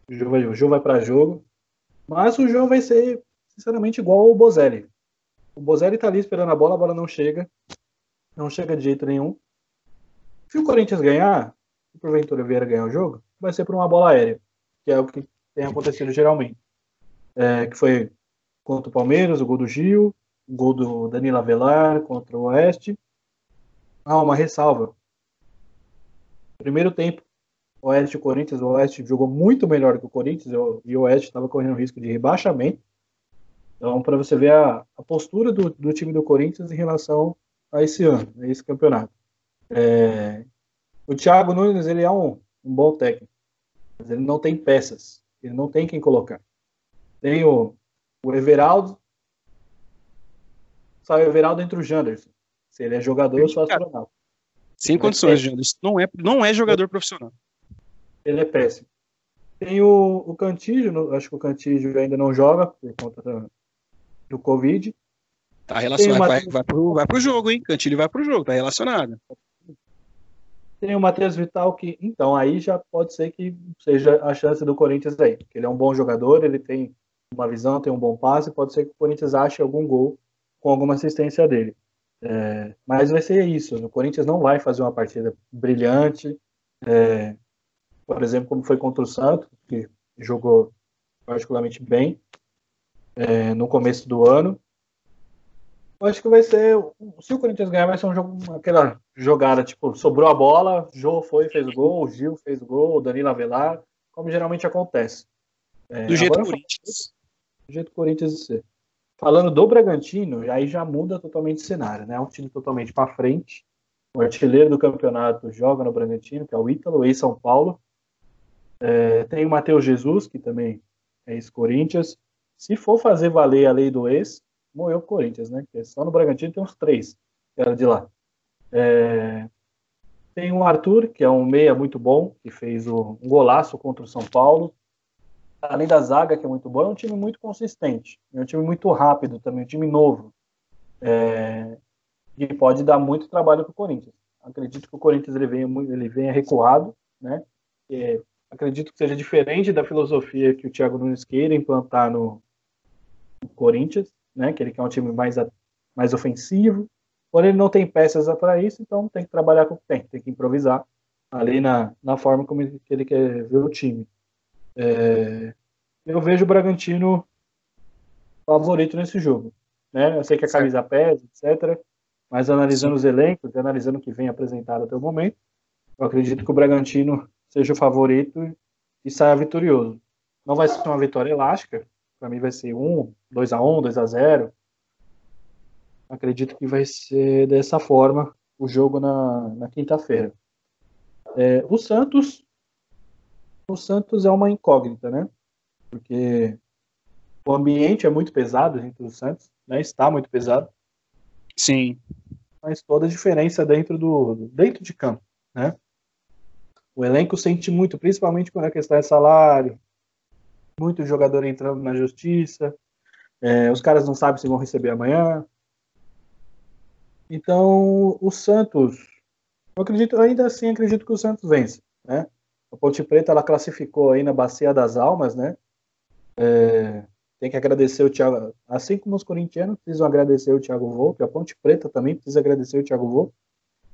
o Jô vai, para jogo. Mas o Jô vai ser, sinceramente, igual ao Bozelli. O Bozelli tá ali esperando a bola, a bola não chega. Não chega de jeito nenhum. Se o Corinthians ganhar, se porventura vier ganhar o jogo, vai ser por uma bola aérea, que é o que tem acontecido geralmente. É, que foi contra o Palmeiras, o gol do Gil, o gol do Danilo Avelar contra o Oeste. Ah, uma ressalva. Primeiro tempo, Oeste e Corinthians, o Oeste jogou muito melhor que o Corinthians e o Oeste estava correndo risco de rebaixamento. Então, para você ver a, a postura do, do, time do Corinthians em relação a esse ano, a esse campeonato. É, o Thiago Nunes, ele é um, um bom técnico, mas ele não tem peças, ele não tem quem colocar. Tem o, o Everaldo, sai o Everaldo entre o Janderson. Se ele é jogador, eu sou astronauta. Sem condições, Janderson. Não é, não é jogador profissional ele é péssimo. Tem o, o Cantígio, acho que o Cantígio ainda não joga por conta da, do Covid. Tá relacionado, vai, vai, pro, vai pro jogo, hein? Cantilho vai pro jogo, tá relacionado. Tem o Matheus Vital que, então, aí já pode ser que seja a chance do Corinthians aí. Porque ele é um bom jogador, ele tem uma visão, tem um bom passe, pode ser que o Corinthians ache algum gol com alguma assistência dele. É, mas vai ser isso. O Corinthians não vai fazer uma partida brilhante. É, por exemplo, como foi contra o Santos, que jogou particularmente bem é, no começo do ano. Eu acho que vai ser. Se o Corinthians ganhar, vai ser um jogo, aquela jogada, tipo, sobrou a bola, Jô foi, fez gol, o Gil fez gol, o Danilo Avelar, como geralmente acontece. É, do jeito Corinthians. Do jeito Corinthians ser. Falando do Bragantino, aí já muda totalmente o cenário, né? É um time totalmente para frente. O artilheiro do campeonato joga no Bragantino, que é o Ítalo, ex-São Paulo. É, tem o Matheus Jesus, que também é ex-Corinthians. Se for fazer valer a lei do ex, morreu o Corinthians, né? Porque só no Bragantino tem uns três que era de lá. É, tem o Arthur, que é um meia muito bom, que fez o, um golaço contra o São Paulo. Além da zaga, que é muito boa, é um time muito consistente. É um time muito rápido também, um time novo. É, pode dar muito trabalho para o Corinthians. Acredito que o Corinthians ele venha, ele venha recuado, né? Acredito que seja diferente da filosofia que o Thiago Nunes queira implantar no, Corinthians, né? Que ele quer um time mais, mais ofensivo. Porém, ele não tem peças para isso, então tem que trabalhar com o que tem, tem que improvisar ali na, na forma como ele, quer ver o time. É, eu vejo o Bragantino favorito nesse jogo. Né? Eu sei que a camisa pesa, etc. Mas analisando os elencos, analisando o que vem apresentado até o momento, eu acredito que o Bragantino seja o favorito e saia vitorioso. Não vai ser uma vitória elástica, para mim vai ser 1, 2 a 1, 2 a 0. Acredito que vai ser dessa forma o jogo na, na quinta-feira. É, o Santos, o Santos é uma incógnita, né? Porque o ambiente é muito pesado entre os Santos, né? Está muito pesado. Sim. faz toda a diferença dentro do dentro de campo, né? O elenco sente muito, principalmente quando a questão é salário, muito jogador entrando na justiça, é, os caras não sabem se vão receber amanhã. Então, o Santos, eu acredito, ainda assim acredito que o Santos vence, né? A Ponte Preta ela classificou aí na Bacia das Almas, né? É, tem que agradecer o Thiago, assim como os corintianos precisam agradecer o Thiago Volpe, a Ponte Preta também precisa agradecer o Thiago Volpe.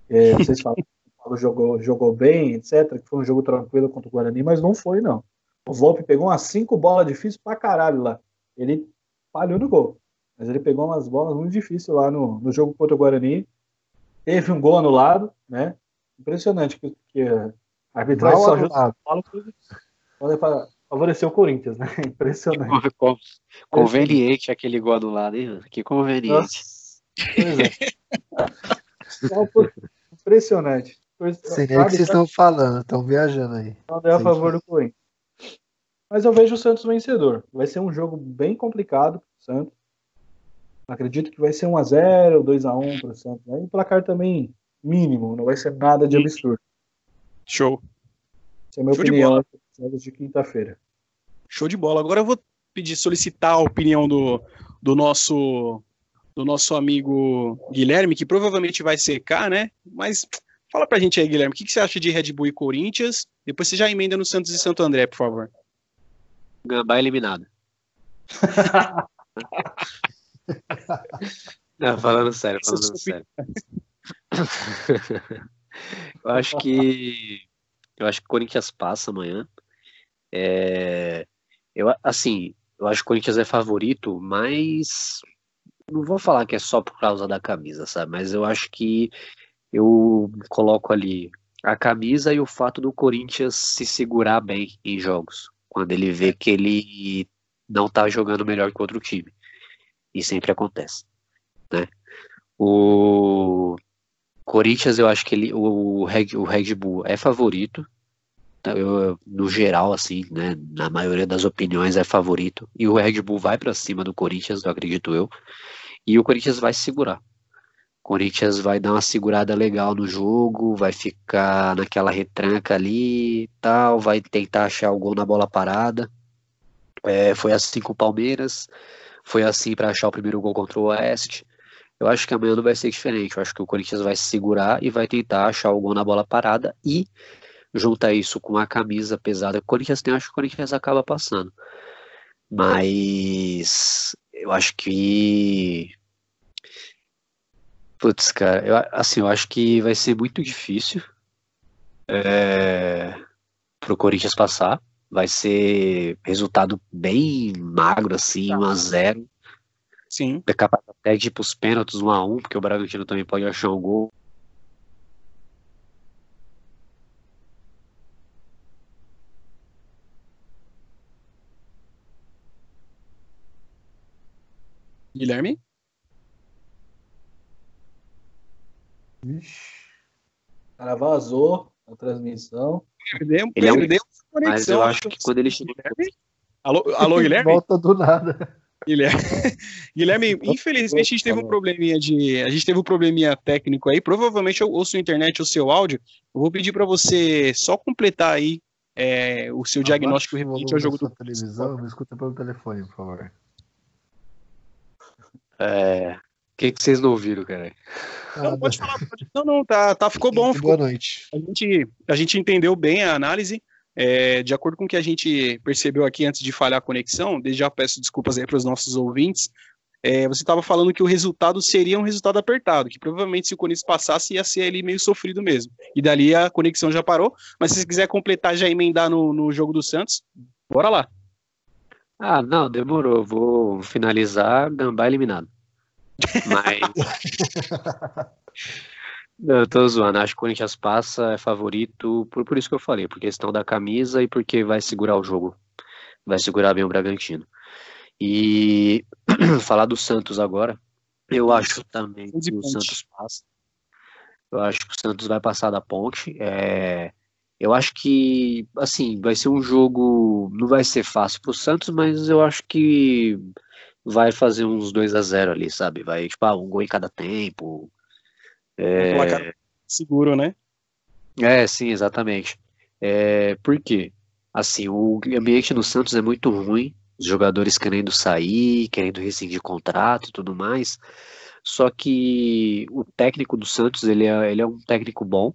É, vocês falam jogou, jogou bem, etc, que foi um jogo tranquilo contra o Guarani, mas não foi, não. O Volpe pegou umas cinco bolas difíceis pra caralho lá. Ele falhou no gol, mas ele pegou umas bolas muito difíceis lá no, no jogo contra o Guarani. Teve um gol anulado, né? Impressionante que, que a arbitragem só ajuda para favorecer o Corinthians, né? Impressionante. Conveniente aquele gol anulado, hein? Que conveniente. É. Impressionante. Seria o que vocês estão falando, estão viajando aí. Não deu a favor do Corinthians. Mas eu vejo o Santos vencedor. Vai ser um jogo bem complicado para o Santos. Acredito que vai ser 1x0, 2x1 para o Santos. Aí o placar também mínimo, não vai ser nada de absurdo. Show. Essa é a minha Show opinião de, de quinta-feira. Show de bola. Agora eu vou pedir, solicitar a opinião do, do nosso do nosso amigo Guilherme, que provavelmente vai secar, né? Mas fala pra gente aí, Guilherme, o que, que você acha de Red Bull e Corinthians? Depois você já emenda no Santos e Santo André, por favor. Gambá eliminado. Não, falando sério, falando sério. eu acho que eu acho que o Corinthians passa amanhã. É, eu assim, eu acho que o Corinthians é favorito, mas não vou falar que é só por causa da camisa, sabe? Mas eu acho que eu coloco ali a camisa e o fato do Corinthians se segurar bem em jogos, quando ele vê que ele não tá jogando melhor que outro time. E sempre acontece, né? O Corinthians, eu acho que ele, o, Red, o Red Bull é favorito, eu, no geral, assim, né, na maioria das opiniões é favorito, e o Red Bull vai para cima do Corinthians, eu acredito eu, e o Corinthians vai segurar. Corinthians vai dar uma segurada legal no jogo, vai ficar naquela retranca ali tal, vai tentar achar o gol na bola parada. É, foi assim com o Palmeiras, foi assim para achar o primeiro gol contra o Oeste. Eu acho que amanhã não vai ser diferente. Eu acho que o Corinthians vai se segurar e vai tentar achar o gol na bola parada e junta isso com a camisa pesada que o Corinthians tem, acho que o Corinthians acaba passando. Mas eu acho que. Putz, cara, eu, assim, eu acho que vai ser muito difícil é, pro Corinthians passar. Vai ser resultado bem magro, assim, 1x0. Sim. É capaz até de ir pros pênaltis 1x1, porque o Bragantino também pode achar um gol. Guilherme? Ixi. O cara vazou a transmissão. Perdemos, Ele é um- a conexão. Mas eu acho que quando ele chegou. Guilherme? Alô, alô, Guilherme? Volta do nada. Guilherme, Guilherme, infelizmente a gente teve um probleminha de, a gente teve um probleminha técnico aí. Provavelmente ou, ou sua internet ou seu áudio. Eu vou pedir para você só completar aí é, o seu diagnóstico referente ao jogo do televisão, me escuta pelo telefone, por favor. É... O que, que vocês não ouviram, cara? Não, pode falar. pode- Não, não, tá, tá, ficou bom. Ficou, Boa noite. a, gente, a gente entendeu bem a análise. É, de acordo com o que a gente percebeu aqui antes de falhar a conexão, desde já peço desculpas aí para os nossos ouvintes. é, você estava falando que o resultado seria um resultado apertado, que provavelmente se o Corinthians passasse ia ser ali meio sofrido mesmo. E dali a conexão já parou. Mas se você quiser completar, já emendar no, no jogo do Santos, bora lá. Ah, não, demorou. Vou finalizar, Gambá eliminado. Mas. Não, eu tô zoando. Acho que o Corinthians passa, é favorito, por, por isso que eu falei, por questão da camisa e porque vai segurar o jogo. Vai segurar bem o Bragantino. E falar do Santos agora, eu acho também que o. Santos passa. Eu acho que o Santos vai passar da ponte. É, eu acho que, assim, vai ser um jogo. Não vai ser fácil pro Santos, mas eu acho que vai fazer uns 2 a 0 ali, sabe? Vai, tipo, ah, um gol em cada tempo. É... Seguro, né? É, sim, exatamente. É, por quê? Assim, o ambiente no Santos é muito ruim, os jogadores querendo sair, querendo rescindir contrato e tudo mais. Só que o técnico do Santos, ele é, ele é um técnico bom,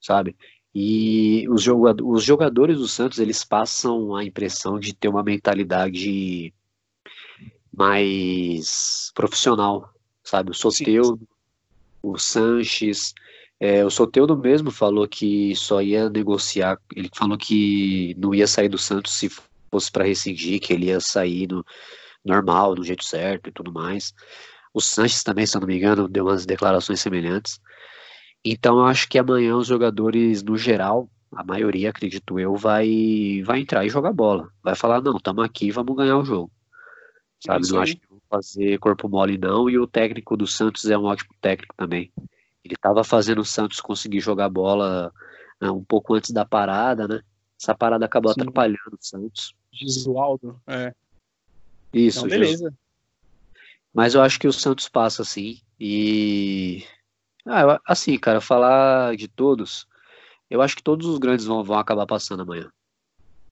sabe? E os, jogadores, os jogadores do Santos, eles passam a impressão de ter uma mentalidade mais profissional, sabe? O Soteudo, o Sanches, é, o Soteudo mesmo falou que só ia negociar, ele falou que não ia sair do Santos se fosse para rescindir, que ele ia sair no normal, do jeito certo e tudo mais. O Sanches também, se eu não me engano, deu umas declarações semelhantes. Então eu acho que amanhã os jogadores, no geral, a maioria, acredito eu, vai, vai entrar e jogar bola. Vai falar, não, estamos aqui, vamos ganhar o jogo. Sabe? não acho que vão fazer corpo mole, não. E o técnico do Santos é um ótimo técnico também. Ele estava fazendo o Santos conseguir jogar bola né, um pouco antes da parada, né? Essa parada acabou Sim. atrapalhando o Santos. Gisualdo, é. Isso, então, beleza. Mas eu acho que o Santos passa assim. E. Ah, assim, cara, falar de todos, eu acho que todos os grandes vão, vão acabar passando amanhã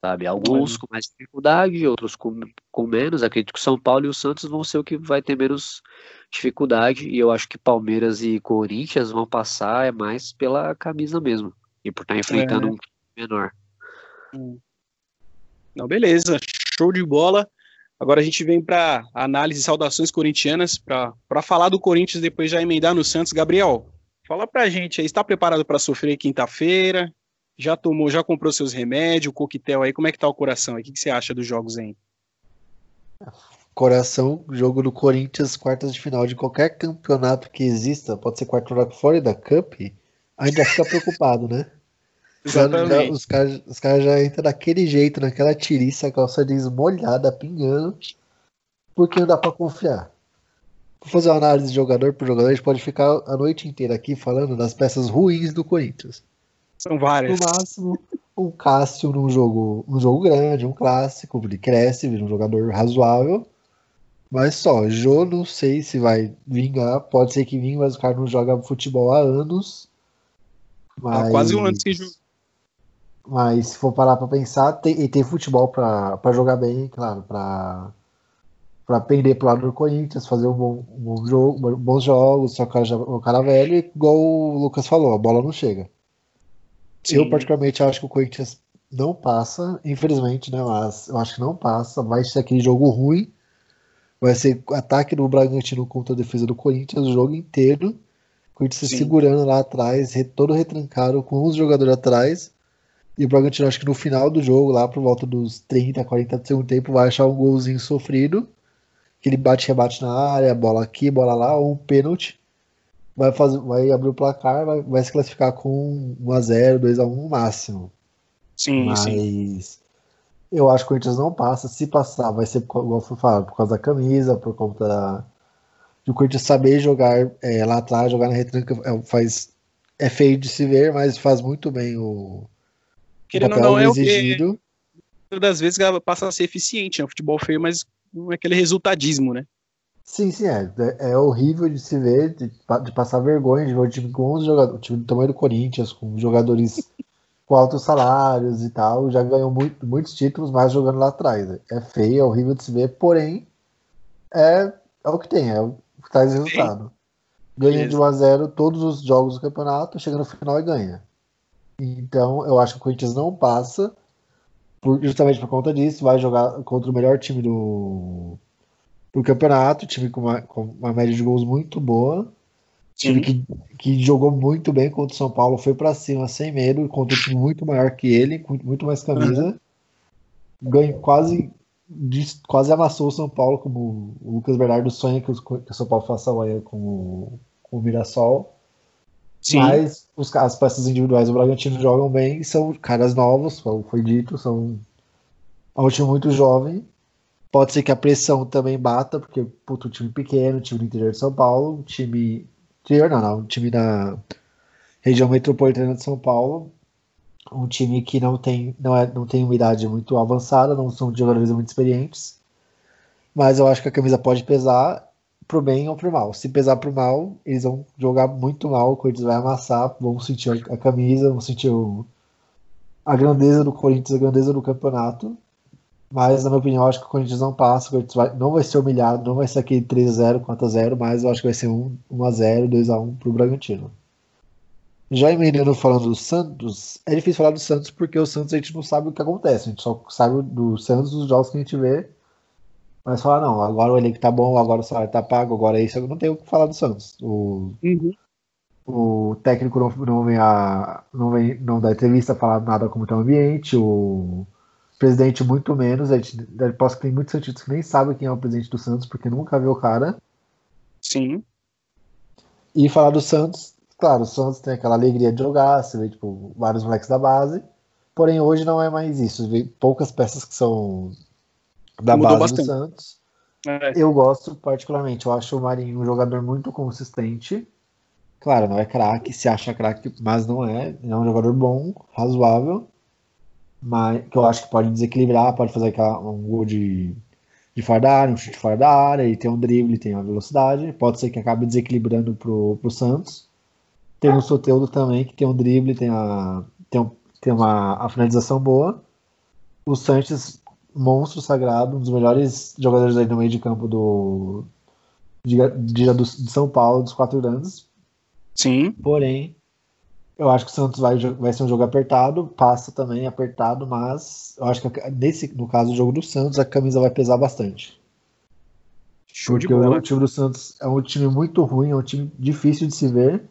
sabe? Alguns com mais dificuldade, outros com, com menos. Acredito que São Paulo e o Santos vão ser o que vai ter menos dificuldade. E eu acho que Palmeiras e Corinthians vão passar é mais pela camisa mesmo. E por estar enfrentando é. um menor. Hum. Não, beleza. Show de bola. Agora a gente vem para análise e saudações corintianas, para falar do Corinthians depois já emendar no Santos. Gabriel, fala pra gente aí, está preparado para sofrer quinta-feira? Já tomou, já comprou seus remédios, o coquetel aí? Como é que tá o coração aí? O que, que você acha dos jogos aí? Coração, jogo do Corinthians, quartas de final de qualquer campeonato que exista, pode ser quarto da Florida Cup, ainda fica preocupado, né? Exatamente. Já, os caras os cara já entram daquele jeito, naquela tiriça, calça jeans molhada, pingando, porque não dá pra confiar. Vou fazer uma análise de jogador por jogador, a gente pode ficar a noite inteira aqui falando das peças ruins do Corinthians. São várias. No máximo, o Cássio num jogo, um jogo grande, um clássico, ele cresce, vira um jogador razoável. Mas só, Jô não sei se vai vingar, pode ser que vingue, mas o cara não joga futebol há anos. Mas... quase um ano sem jogo. Mas se for parar pra pensar, tem, e tem futebol pra, pra jogar bem, claro, pra, pra pender pro lado do Corinthians, fazer um bom, um bom jogo, bons jogos, só que o cara, o cara velho, igual o Lucas falou, a bola não chega. Sim. Eu, particularmente, acho que o Corinthians não passa, infelizmente, né? Mas eu acho que não passa. Vai ser aquele jogo ruim. Vai ser ataque do Bragantino contra a defesa do Corinthians o jogo inteiro. O Corinthians se segurando lá atrás, todo retrancado, com os jogadores atrás. E o Bragantino, acho que no final do jogo, lá por volta dos 30, 40 do segundo tempo, vai achar um golzinho sofrido. Que ele bate, rebate na área, bola aqui, bola lá, ou um pênalti vai, fazer, vai abrir o placar, vai, vai se classificar com 1x0, 2x1 no máximo. Sim, Mas sim. eu acho que o Corinthians não passa. Se passar, vai ser, igual foi falado, por causa da camisa, por conta da, de o Corinthians saber jogar é, lá atrás, jogar na retranca, é, faz, é feio de se ver, mas faz muito bem o, Querendo o papel não, é exigido. O que, das vezes passa a ser eficiente, é um futebol feio, mas não é aquele resultadismo, né? Sim, sim, é. É, é horrível de se ver, de, de, passar vergonha de ver o time com 11 jogadores, o time do tamanho do Corinthians, com jogadores com altos salários e tal, já ganhou muito, muitos títulos, mas jogando lá atrás. É feio, é horrível de se ver, porém, é, é o que tem, é o que traz resultado. Ganha de 1 a 0 todos os jogos do campeonato, chega no final e ganha. Então, eu acho que o Corinthians não passa, por, justamente por conta disso, vai jogar contra o melhor time do, pro campeonato, time com uma, com uma média de gols muito boa. Time que, que jogou muito bem contra o São Paulo, foi para cima sem medo, contra um time muito maior que ele, com muito mais camisa. Uhum. Ganhou quase, quase amassou o São Paulo, como o Lucas Bernardo sonha que o, que o São Paulo faça a com o, com o Mirassol. Sim. Mas os, as peças individuais do Bragantino jogam bem, são caras novos, como foi dito, são é um time muito jovem Pode ser que a pressão também bata, porque, puto, time pequeno, time do interior de São Paulo, time. Interior não, não, um time da região metropolitana de São Paulo, um time que não tem, não é, não tem uma idade muito avançada, não são jogadores muito experientes, mas eu acho que a camisa pode pesar, pro bem ou pro mal. Se pesar pro mal, eles vão jogar muito mal, o Corinthians vai amassar, vão sentir a camisa, vão sentir o, a grandeza do Corinthians, a grandeza do campeonato. Mas, na minha opinião, acho que o Corinthians não passa, o Corinthians vai, não vai ser humilhado, não vai ser aquele 3x0, 4x0, mas eu acho que vai ser 1x0, 2x1 pro Bragantino. Já emendando falando do Santos, é difícil falar do Santos porque o Santos a gente não sabe o que acontece, a gente só sabe do Santos dos jogos que a gente vê. Mas falar, não, agora o elenco tá bom, agora o salário tá pago, agora é isso, eu não tenho o que falar do Santos. O, uhum. o técnico não, não, vem a, não vem não dá entrevista, falar nada como tá o ambiente, o presidente muito menos, a gente, posso que tem muitos sentidos que nem sabe quem é o presidente do Santos, porque nunca viu o cara. Sim. E falar do Santos, Claro, o Santos tem aquela alegria de jogar, você vê tipo, vários moleques da base. Porém, hoje não é mais isso. Vê poucas peças que são da Mudou base bastante. do Santos. É. Eu gosto particularmente. Eu acho o Marinho um jogador muito consistente. Claro, não é craque, se acha craque, mas não é. É um jogador bom, razoável. Mas que eu acho que pode desequilibrar, pode fazer aquela, um gol de, de fora da área, um chute fora da área, ele tem um drible, tem uma velocidade. Pode ser que acabe desequilibrando pro, pro Santos. Tem o Soteudo também, que tem um drible, tem, a, tem, um, tem uma a finalização boa. O Sanches, monstro sagrado, um dos melhores jogadores aí no meio de campo do, de, de, de São Paulo, dos quatro grandes. Sim. Porém, eu acho que o Santos vai, vai ser um jogo apertado, passa também apertado, mas eu acho que nesse, no caso do jogo do Santos, a camisa vai pesar bastante. Show Porque o time do Santos é um time muito ruim, é um time difícil de se ver.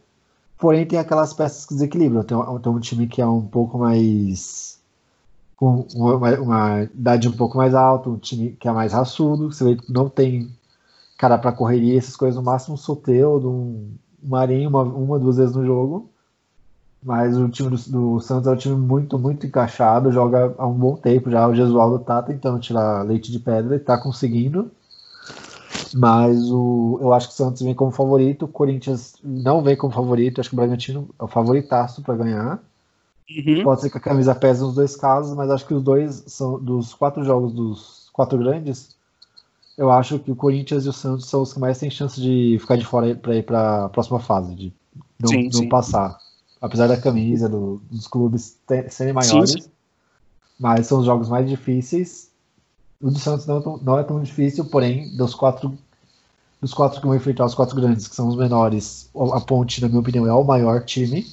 Porém, tem aquelas peças que desequilibram. Tem, tem um time que é um pouco mais. com uma, uma, idade um pouco mais alta, um time que é mais raçudo. Você vê que não tem cara para correria, essas coisas. No máximo, um Soteudo, um Marinho, uma, uma, duas vezes no jogo. Mas o time do, do, Santos é um time muito, muito encaixado, joga há um bom tempo já. O Gesualdo tá tentando tirar leite de pedra e tá conseguindo. Mas o, eu acho que o Santos vem como favorito, o Corinthians não vem como favorito, acho que o Bragantino é o favoritaço para ganhar. Uhum. Pode ser que a camisa pese nos dois casos, mas acho que os dois são dos quatro jogos dos quatro grandes. Eu acho que o Corinthians e o Santos são os que mais têm chance de ficar de fora para ir para a próxima fase, de não, sim, não sim. passar. Apesar da camisa do, dos clubes ter, serem maiores, sim, mas são os jogos mais difíceis o do Santos não, é não é tão difícil, porém, dos quatro dos quatro que vão enfrentar os quatro grandes, que são os menores, a Ponte, na minha opinião, é o maior time.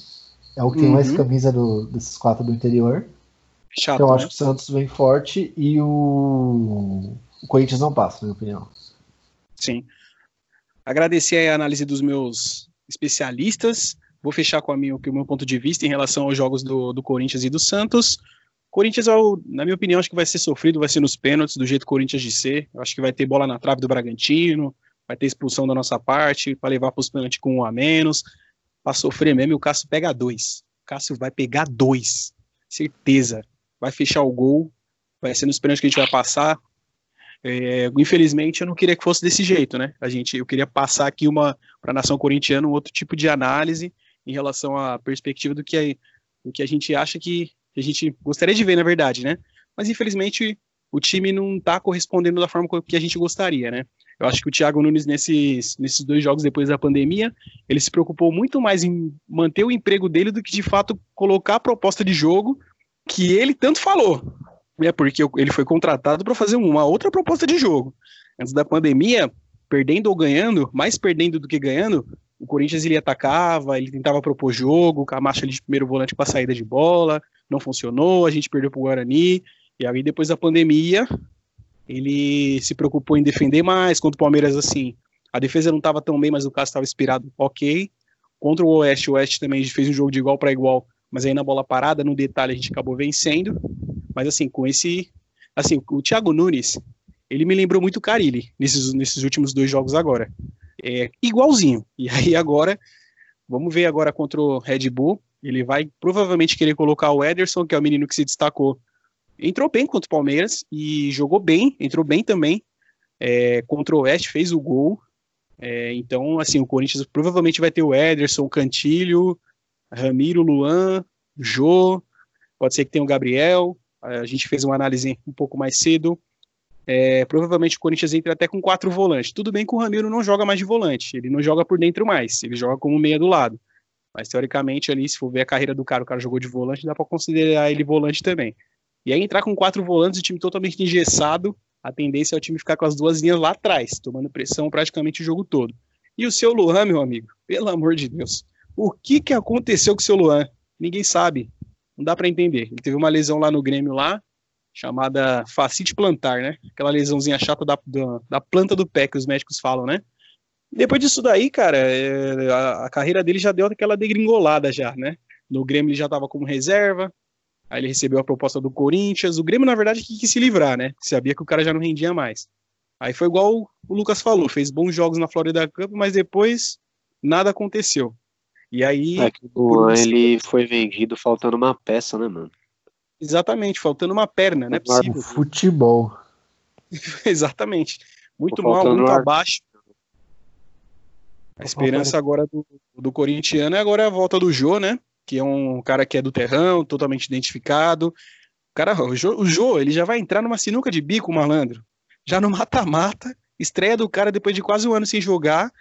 É o que uhum. tem mais uhum. camisa do, desses quatro do interior. Chato, então eu acho né? que o Santos vem forte e o, o Corinthians não passa, na minha opinião. Sim. Agradecer a análise dos meus especialistas. Vou fechar com, a minha, o meu ponto de vista em relação aos jogos do, do Corinthians e do Santos. Corinthians, na minha opinião, acho que vai ser sofrido, vai ser nos pênaltis, do jeito Corinthians de ser. Acho que vai ter bola na trave do Bragantino, vai ter expulsão da nossa parte, para levar para os pênaltis com um a menos. Para sofrer mesmo, e o Cássio pega dois. O Cássio vai pegar dois. Certeza. Vai fechar o gol, vai ser nos pênaltis que a gente vai passar. É, infelizmente, eu não queria que fosse desse jeito, né? A gente, eu queria passar aqui uma para a nação corintiana um outro tipo de análise em relação à perspectiva do que, a, do que a gente acha que que a gente gostaria de ver, na verdade, né? Mas infelizmente o time não está correspondendo da forma que a gente gostaria, né? Eu acho que o Thiago Nunes, nesses, nesses dois jogos depois da pandemia, ele se preocupou muito mais em manter o emprego dele do que de fato colocar a proposta de jogo que ele tanto falou. É porque ele foi contratado para fazer uma outra proposta de jogo. Antes da pandemia, perdendo ou ganhando, mais perdendo do que ganhando, o Corinthians ele atacava, ele tentava propor jogo, o Camacho ali de primeiro volante para saída de bola, não funcionou, a gente perdeu para o Guarani, e aí depois da pandemia, ele se preocupou em defender mais contra o Palmeiras, assim, a defesa não estava tão bem, mas o caso estava inspirado, ok. Contra o Oeste, o Oeste também fez um jogo de igual para igual, mas aí na bola parada, no detalhe, a gente acabou vencendo. Mas assim, com esse. Assim, o Thiago Nunes, ele me lembrou muito o Carilli nesses, nesses últimos dois jogos agora. É igualzinho. E aí agora, vamos ver agora contra o Red Bull. Ele vai provavelmente querer colocar o Ederson, que é o menino que se destacou. Entrou bem contra o Palmeiras e jogou bem, entrou bem também. É, contra o Oeste, fez o gol. É, então, assim, o Corinthians provavelmente vai ter o Ederson, Cantilho, Ramiro, Luan, Jô, pode ser que tenha o Gabriel. A gente fez uma análise um pouco mais cedo. É, provavelmente o Corinthians entra até com quatro volantes. Tudo bem que o Ramiro não joga mais de volante, ele não joga por dentro mais, ele joga como meia do lado. Mas teoricamente ali, se for ver a carreira do cara, o cara jogou de volante, dá para considerar ele volante também. E aí entrar com quatro volantes, o time totalmente engessado, a tendência é o time ficar com as duas linhas lá atrás, tomando pressão praticamente o jogo todo. E o seu Luan, meu amigo, pelo amor de Deus, o que que aconteceu com o seu Luan? Ninguém sabe, não dá para entender. Ele teve uma lesão lá no Grêmio lá, chamada facite plantar, né? Aquela lesãozinha chata da, da, da, planta do pé que os médicos falam, né? Depois disso daí, cara, é, a, a, carreira dele já deu aquela degringolada já, né? No Grêmio ele já tava como reserva, aí ele recebeu a proposta do Corinthians. O Grêmio, na verdade, quis se livrar, né? Sabia que o cara já não rendia mais. Aí foi igual o Lucas falou, fez bons jogos na Florida Cup, mas depois nada aconteceu. E aí. É que o ele foi vendido faltando uma peça, né, mano? Exatamente, faltando uma perna, não é possível. Futebol. Exatamente. Muito mal, muito ar. abaixo. A esperança agora do, do corintiano é agora a volta do Jô, né? Que é um cara que é do terrão, totalmente identificado. O cara, o Jô, o Jô, ele já vai entrar numa sinuca de bico, malandro. Já no mata-mata, estreia do cara depois de quase um ano sem jogar.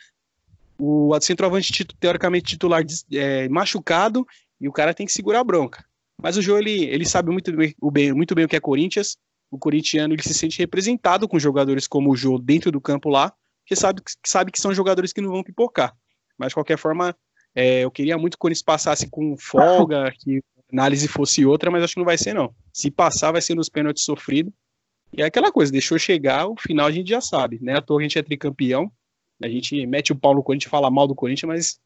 O centroavante teoricamente titular é, machucado e o cara tem que segurar a bronca. Mas o Jô, ele, ele sabe muito bem, o bem, muito bem o que é Corinthians. O corintiano ele se sente representado com jogadores como o Jô dentro do campo lá, que sabe, sabe que são jogadores que não vão pipocar. Mas, de qualquer forma, é, eu queria muito que o Corinthians passasse com folga, que a análise fosse outra, mas acho que não vai ser, não. Se passar, vai ser nos pênaltis sofrido. E é aquela coisa, deixou chegar, o final a gente já sabe, né? À toa a gente é tricampeão, a gente mete o pau no Corinthians, fala mal do Corinthians, mas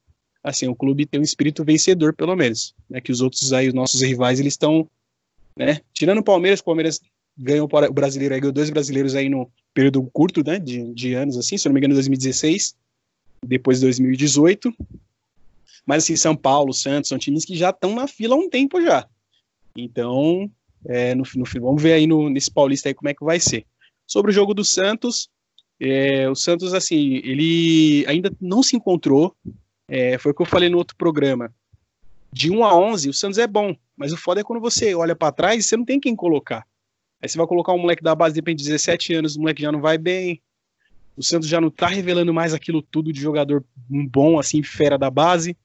assim, o clube tem um espírito vencedor, pelo menos, né? Que os outros aí, os nossos rivais, eles estão, né? Tirando o Palmeiras, o Palmeiras ganhou o brasileiro aí, ganhou dois brasileiros aí no período curto, né? De, de anos, assim, se não me engano, 2016, depois de 2018. Mas assim, São Paulo, Santos, são times que já estão na fila há um tempo já. Então, é, no, no, vamos ver aí no, nesse Paulista aí como é que vai ser. Sobre o jogo do Santos, é, o Santos, assim, ele ainda não se encontrou, é, foi o que eu falei no outro programa. De 1 a 11, o Santos é bom, mas o foda é quando você olha para trás e você não tem quem colocar. Aí você vai colocar um moleque da base, depende de 17 anos, o moleque já não vai bem. O Santos já não tá revelando mais aquilo tudo de jogador bom, assim, fera da base.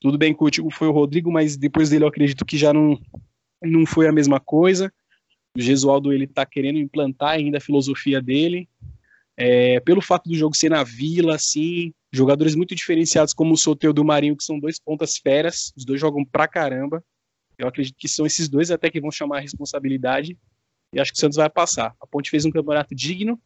Tudo bem que o foi o Rodrigo, mas depois dele eu acredito que já não, não foi a mesma coisa. O Gesualdo, ele tá querendo implantar ainda a filosofia dele. É, pelo fato do jogo ser na vila, assim, jogadores muito diferenciados como o Soteldo do Marinho, que são dois pontas feras, os dois jogam pra caramba. Eu acredito que são esses dois até que vão chamar a responsabilidade. E acho que o Santos vai passar. A Ponte fez um campeonato digno,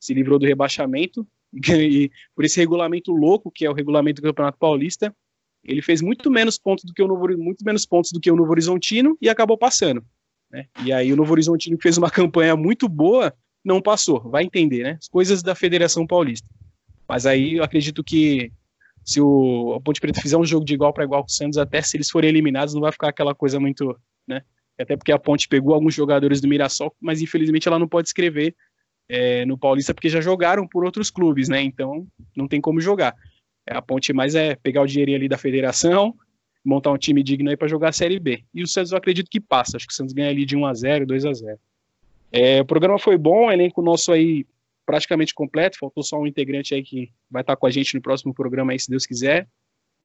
se livrou do rebaixamento, e por esse regulamento louco, que é o regulamento do Campeonato Paulista, ele fez muito menos pontos do que o Novo, muito menos pontos do que o Novo Horizontino e acabou passando. Né? E aí o Novo Horizontino fez uma campanha muito boa, não passou. Vai entender, né? As coisas da Federação Paulista. Mas aí eu acredito que se o Ponte Preta fizer um jogo de igual para igual com o Santos, até se eles forem eliminados, não vai ficar aquela coisa muito, né? Até porque a Ponte pegou alguns jogadores do Mirassol, mas infelizmente ela não pode escrever é, no Paulista porque já jogaram por outros clubes, né? Então não tem como jogar. A Ponte mais é pegar o dinheirinho ali da federação, montar um time digno aí para jogar a Série B. E o Santos eu acredito que passa. Acho que o Santos ganha ali de 1 a 0, 2 a 0. É, o programa foi bom, elenco nosso aí praticamente completo, faltou só um integrante aí que vai estar com a gente no próximo programa aí, se Deus quiser.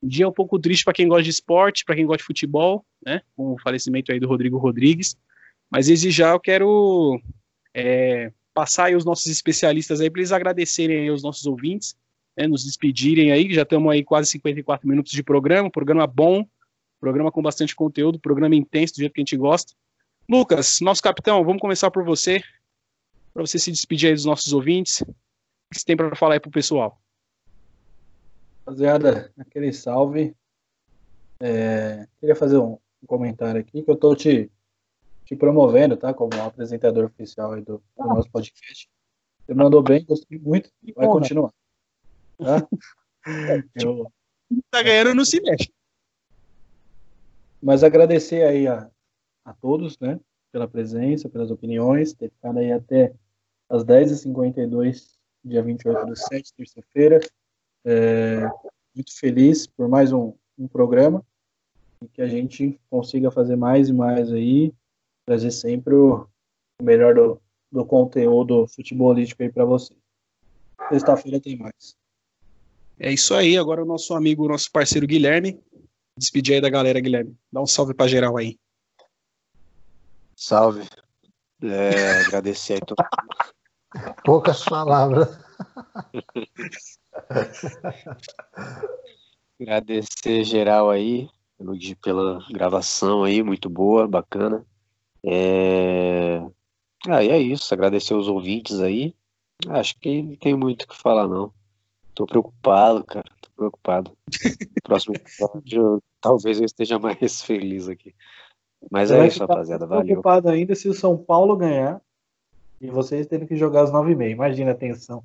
Um dia um pouco triste para quem gosta de esporte, para quem gosta de futebol, né, com o falecimento aí do Rodrigo Rodrigues, mas desde já eu quero é, passar aí os nossos especialistas aí para eles agradecerem aí aos nossos ouvintes, né, nos despedirem aí, já estamos aí quase 54 minutos de programa, programa bom, programa com bastante conteúdo, programa intenso, do jeito que a gente gosta. Lucas, nosso capitão, vamos começar por você para você se despedir aí dos nossos ouvintes. O que você tem para falar aí pro pessoal? Rapaziada, aquele salve. É, queria fazer um, comentário aqui que eu tô te, te promovendo, tá? Como apresentador oficial aí do, do ah. nosso podcast. Você mandou bem, gostei muito. Vai Bom, continuar. Tá? eu, tá ganhando, não se mexe. Mas agradecer aí a, a todos, né? Pela presença, pelas opiniões, ter ficado aí até às 10h52, dia 28 do 7, terça-feira. É, muito feliz por mais um, um programa e que a gente consiga fazer mais e mais aí, trazer sempre o melhor do, do conteúdo futebolístico aí para você. Sexta-feira tem mais. É isso aí. Agora o nosso amigo, nosso parceiro Guilherme. Despedir aí da galera, Guilherme. Dá um salve para geral aí. Salve. É, agradecer aí todo mundo. Poucas palavras. Agradecer geral aí pelo, pela gravação aí, muito boa, bacana. É... Ah, é isso, agradecer os ouvintes aí. Acho que não tem muito o que falar, não. Tô preocupado, cara, tô preocupado. Próximo episódio, talvez eu esteja mais feliz aqui. Mas é isso, rapaziada, valeu. preocupado ainda se o São Paulo ganhar e vocês terem que jogar às nove e meia. Imagina a tensão.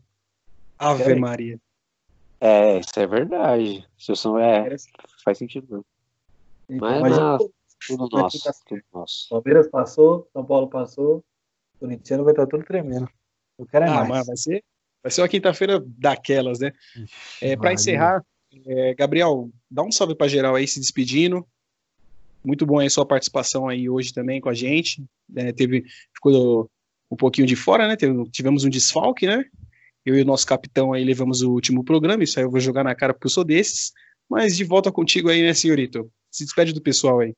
Ave Maria. É, isso é verdade. Se o São é, faz sentido não. Mas, Mas não, eu- tudo nosso, ficar- tudo nosso. Palmeiras passou, São Paulo passou, o Corintiano vai estar tudo tremendo. Eu quero é Ah, mais. mas vai ser, vai ser uma quinta-feira daquelas, né? É, para encerrar, é, Gabriel, dá um salve para geral aí, se despedindo. Muito bom aí a sua participação aí hoje também com a gente. É, teve, ficou um pouquinho de fora, né? Tivemos um desfalque, né? Eu e o nosso capitão aí levamos o último programa, isso aí eu vou jogar na cara porque eu sou desses. Mas de volta contigo aí, né, senhorito? Se despede do pessoal aí.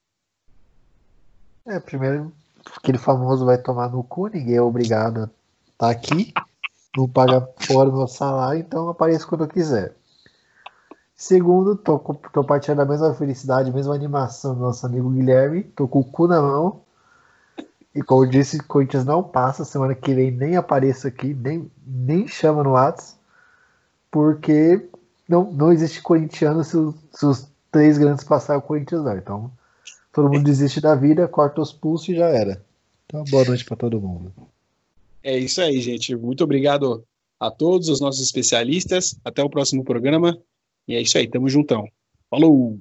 É, primeiro, aquele famoso vai tomar no cu, ninguém é obrigado a estar aqui. Não paga fora meu salário, então apareço quando eu quiser. Segundo, tô, tô partilhando a mesma felicidade, a mesma animação do nosso amigo Guilherme. Tô com o cu na mão. E como eu disse, Corinthians não passa. Semana que vem nem apareço aqui, nem, nem chama no Whats. Porque não, não existe corintiano se, os- se os três grandes passarem o Corinthians não. Então, todo mundo desiste da vida, corta os pulsos e já era. Então, boa noite para todo mundo. É isso aí, gente. Muito obrigado a todos os nossos especialistas. Até o próximo programa. E é isso aí, tamo juntão. Falou!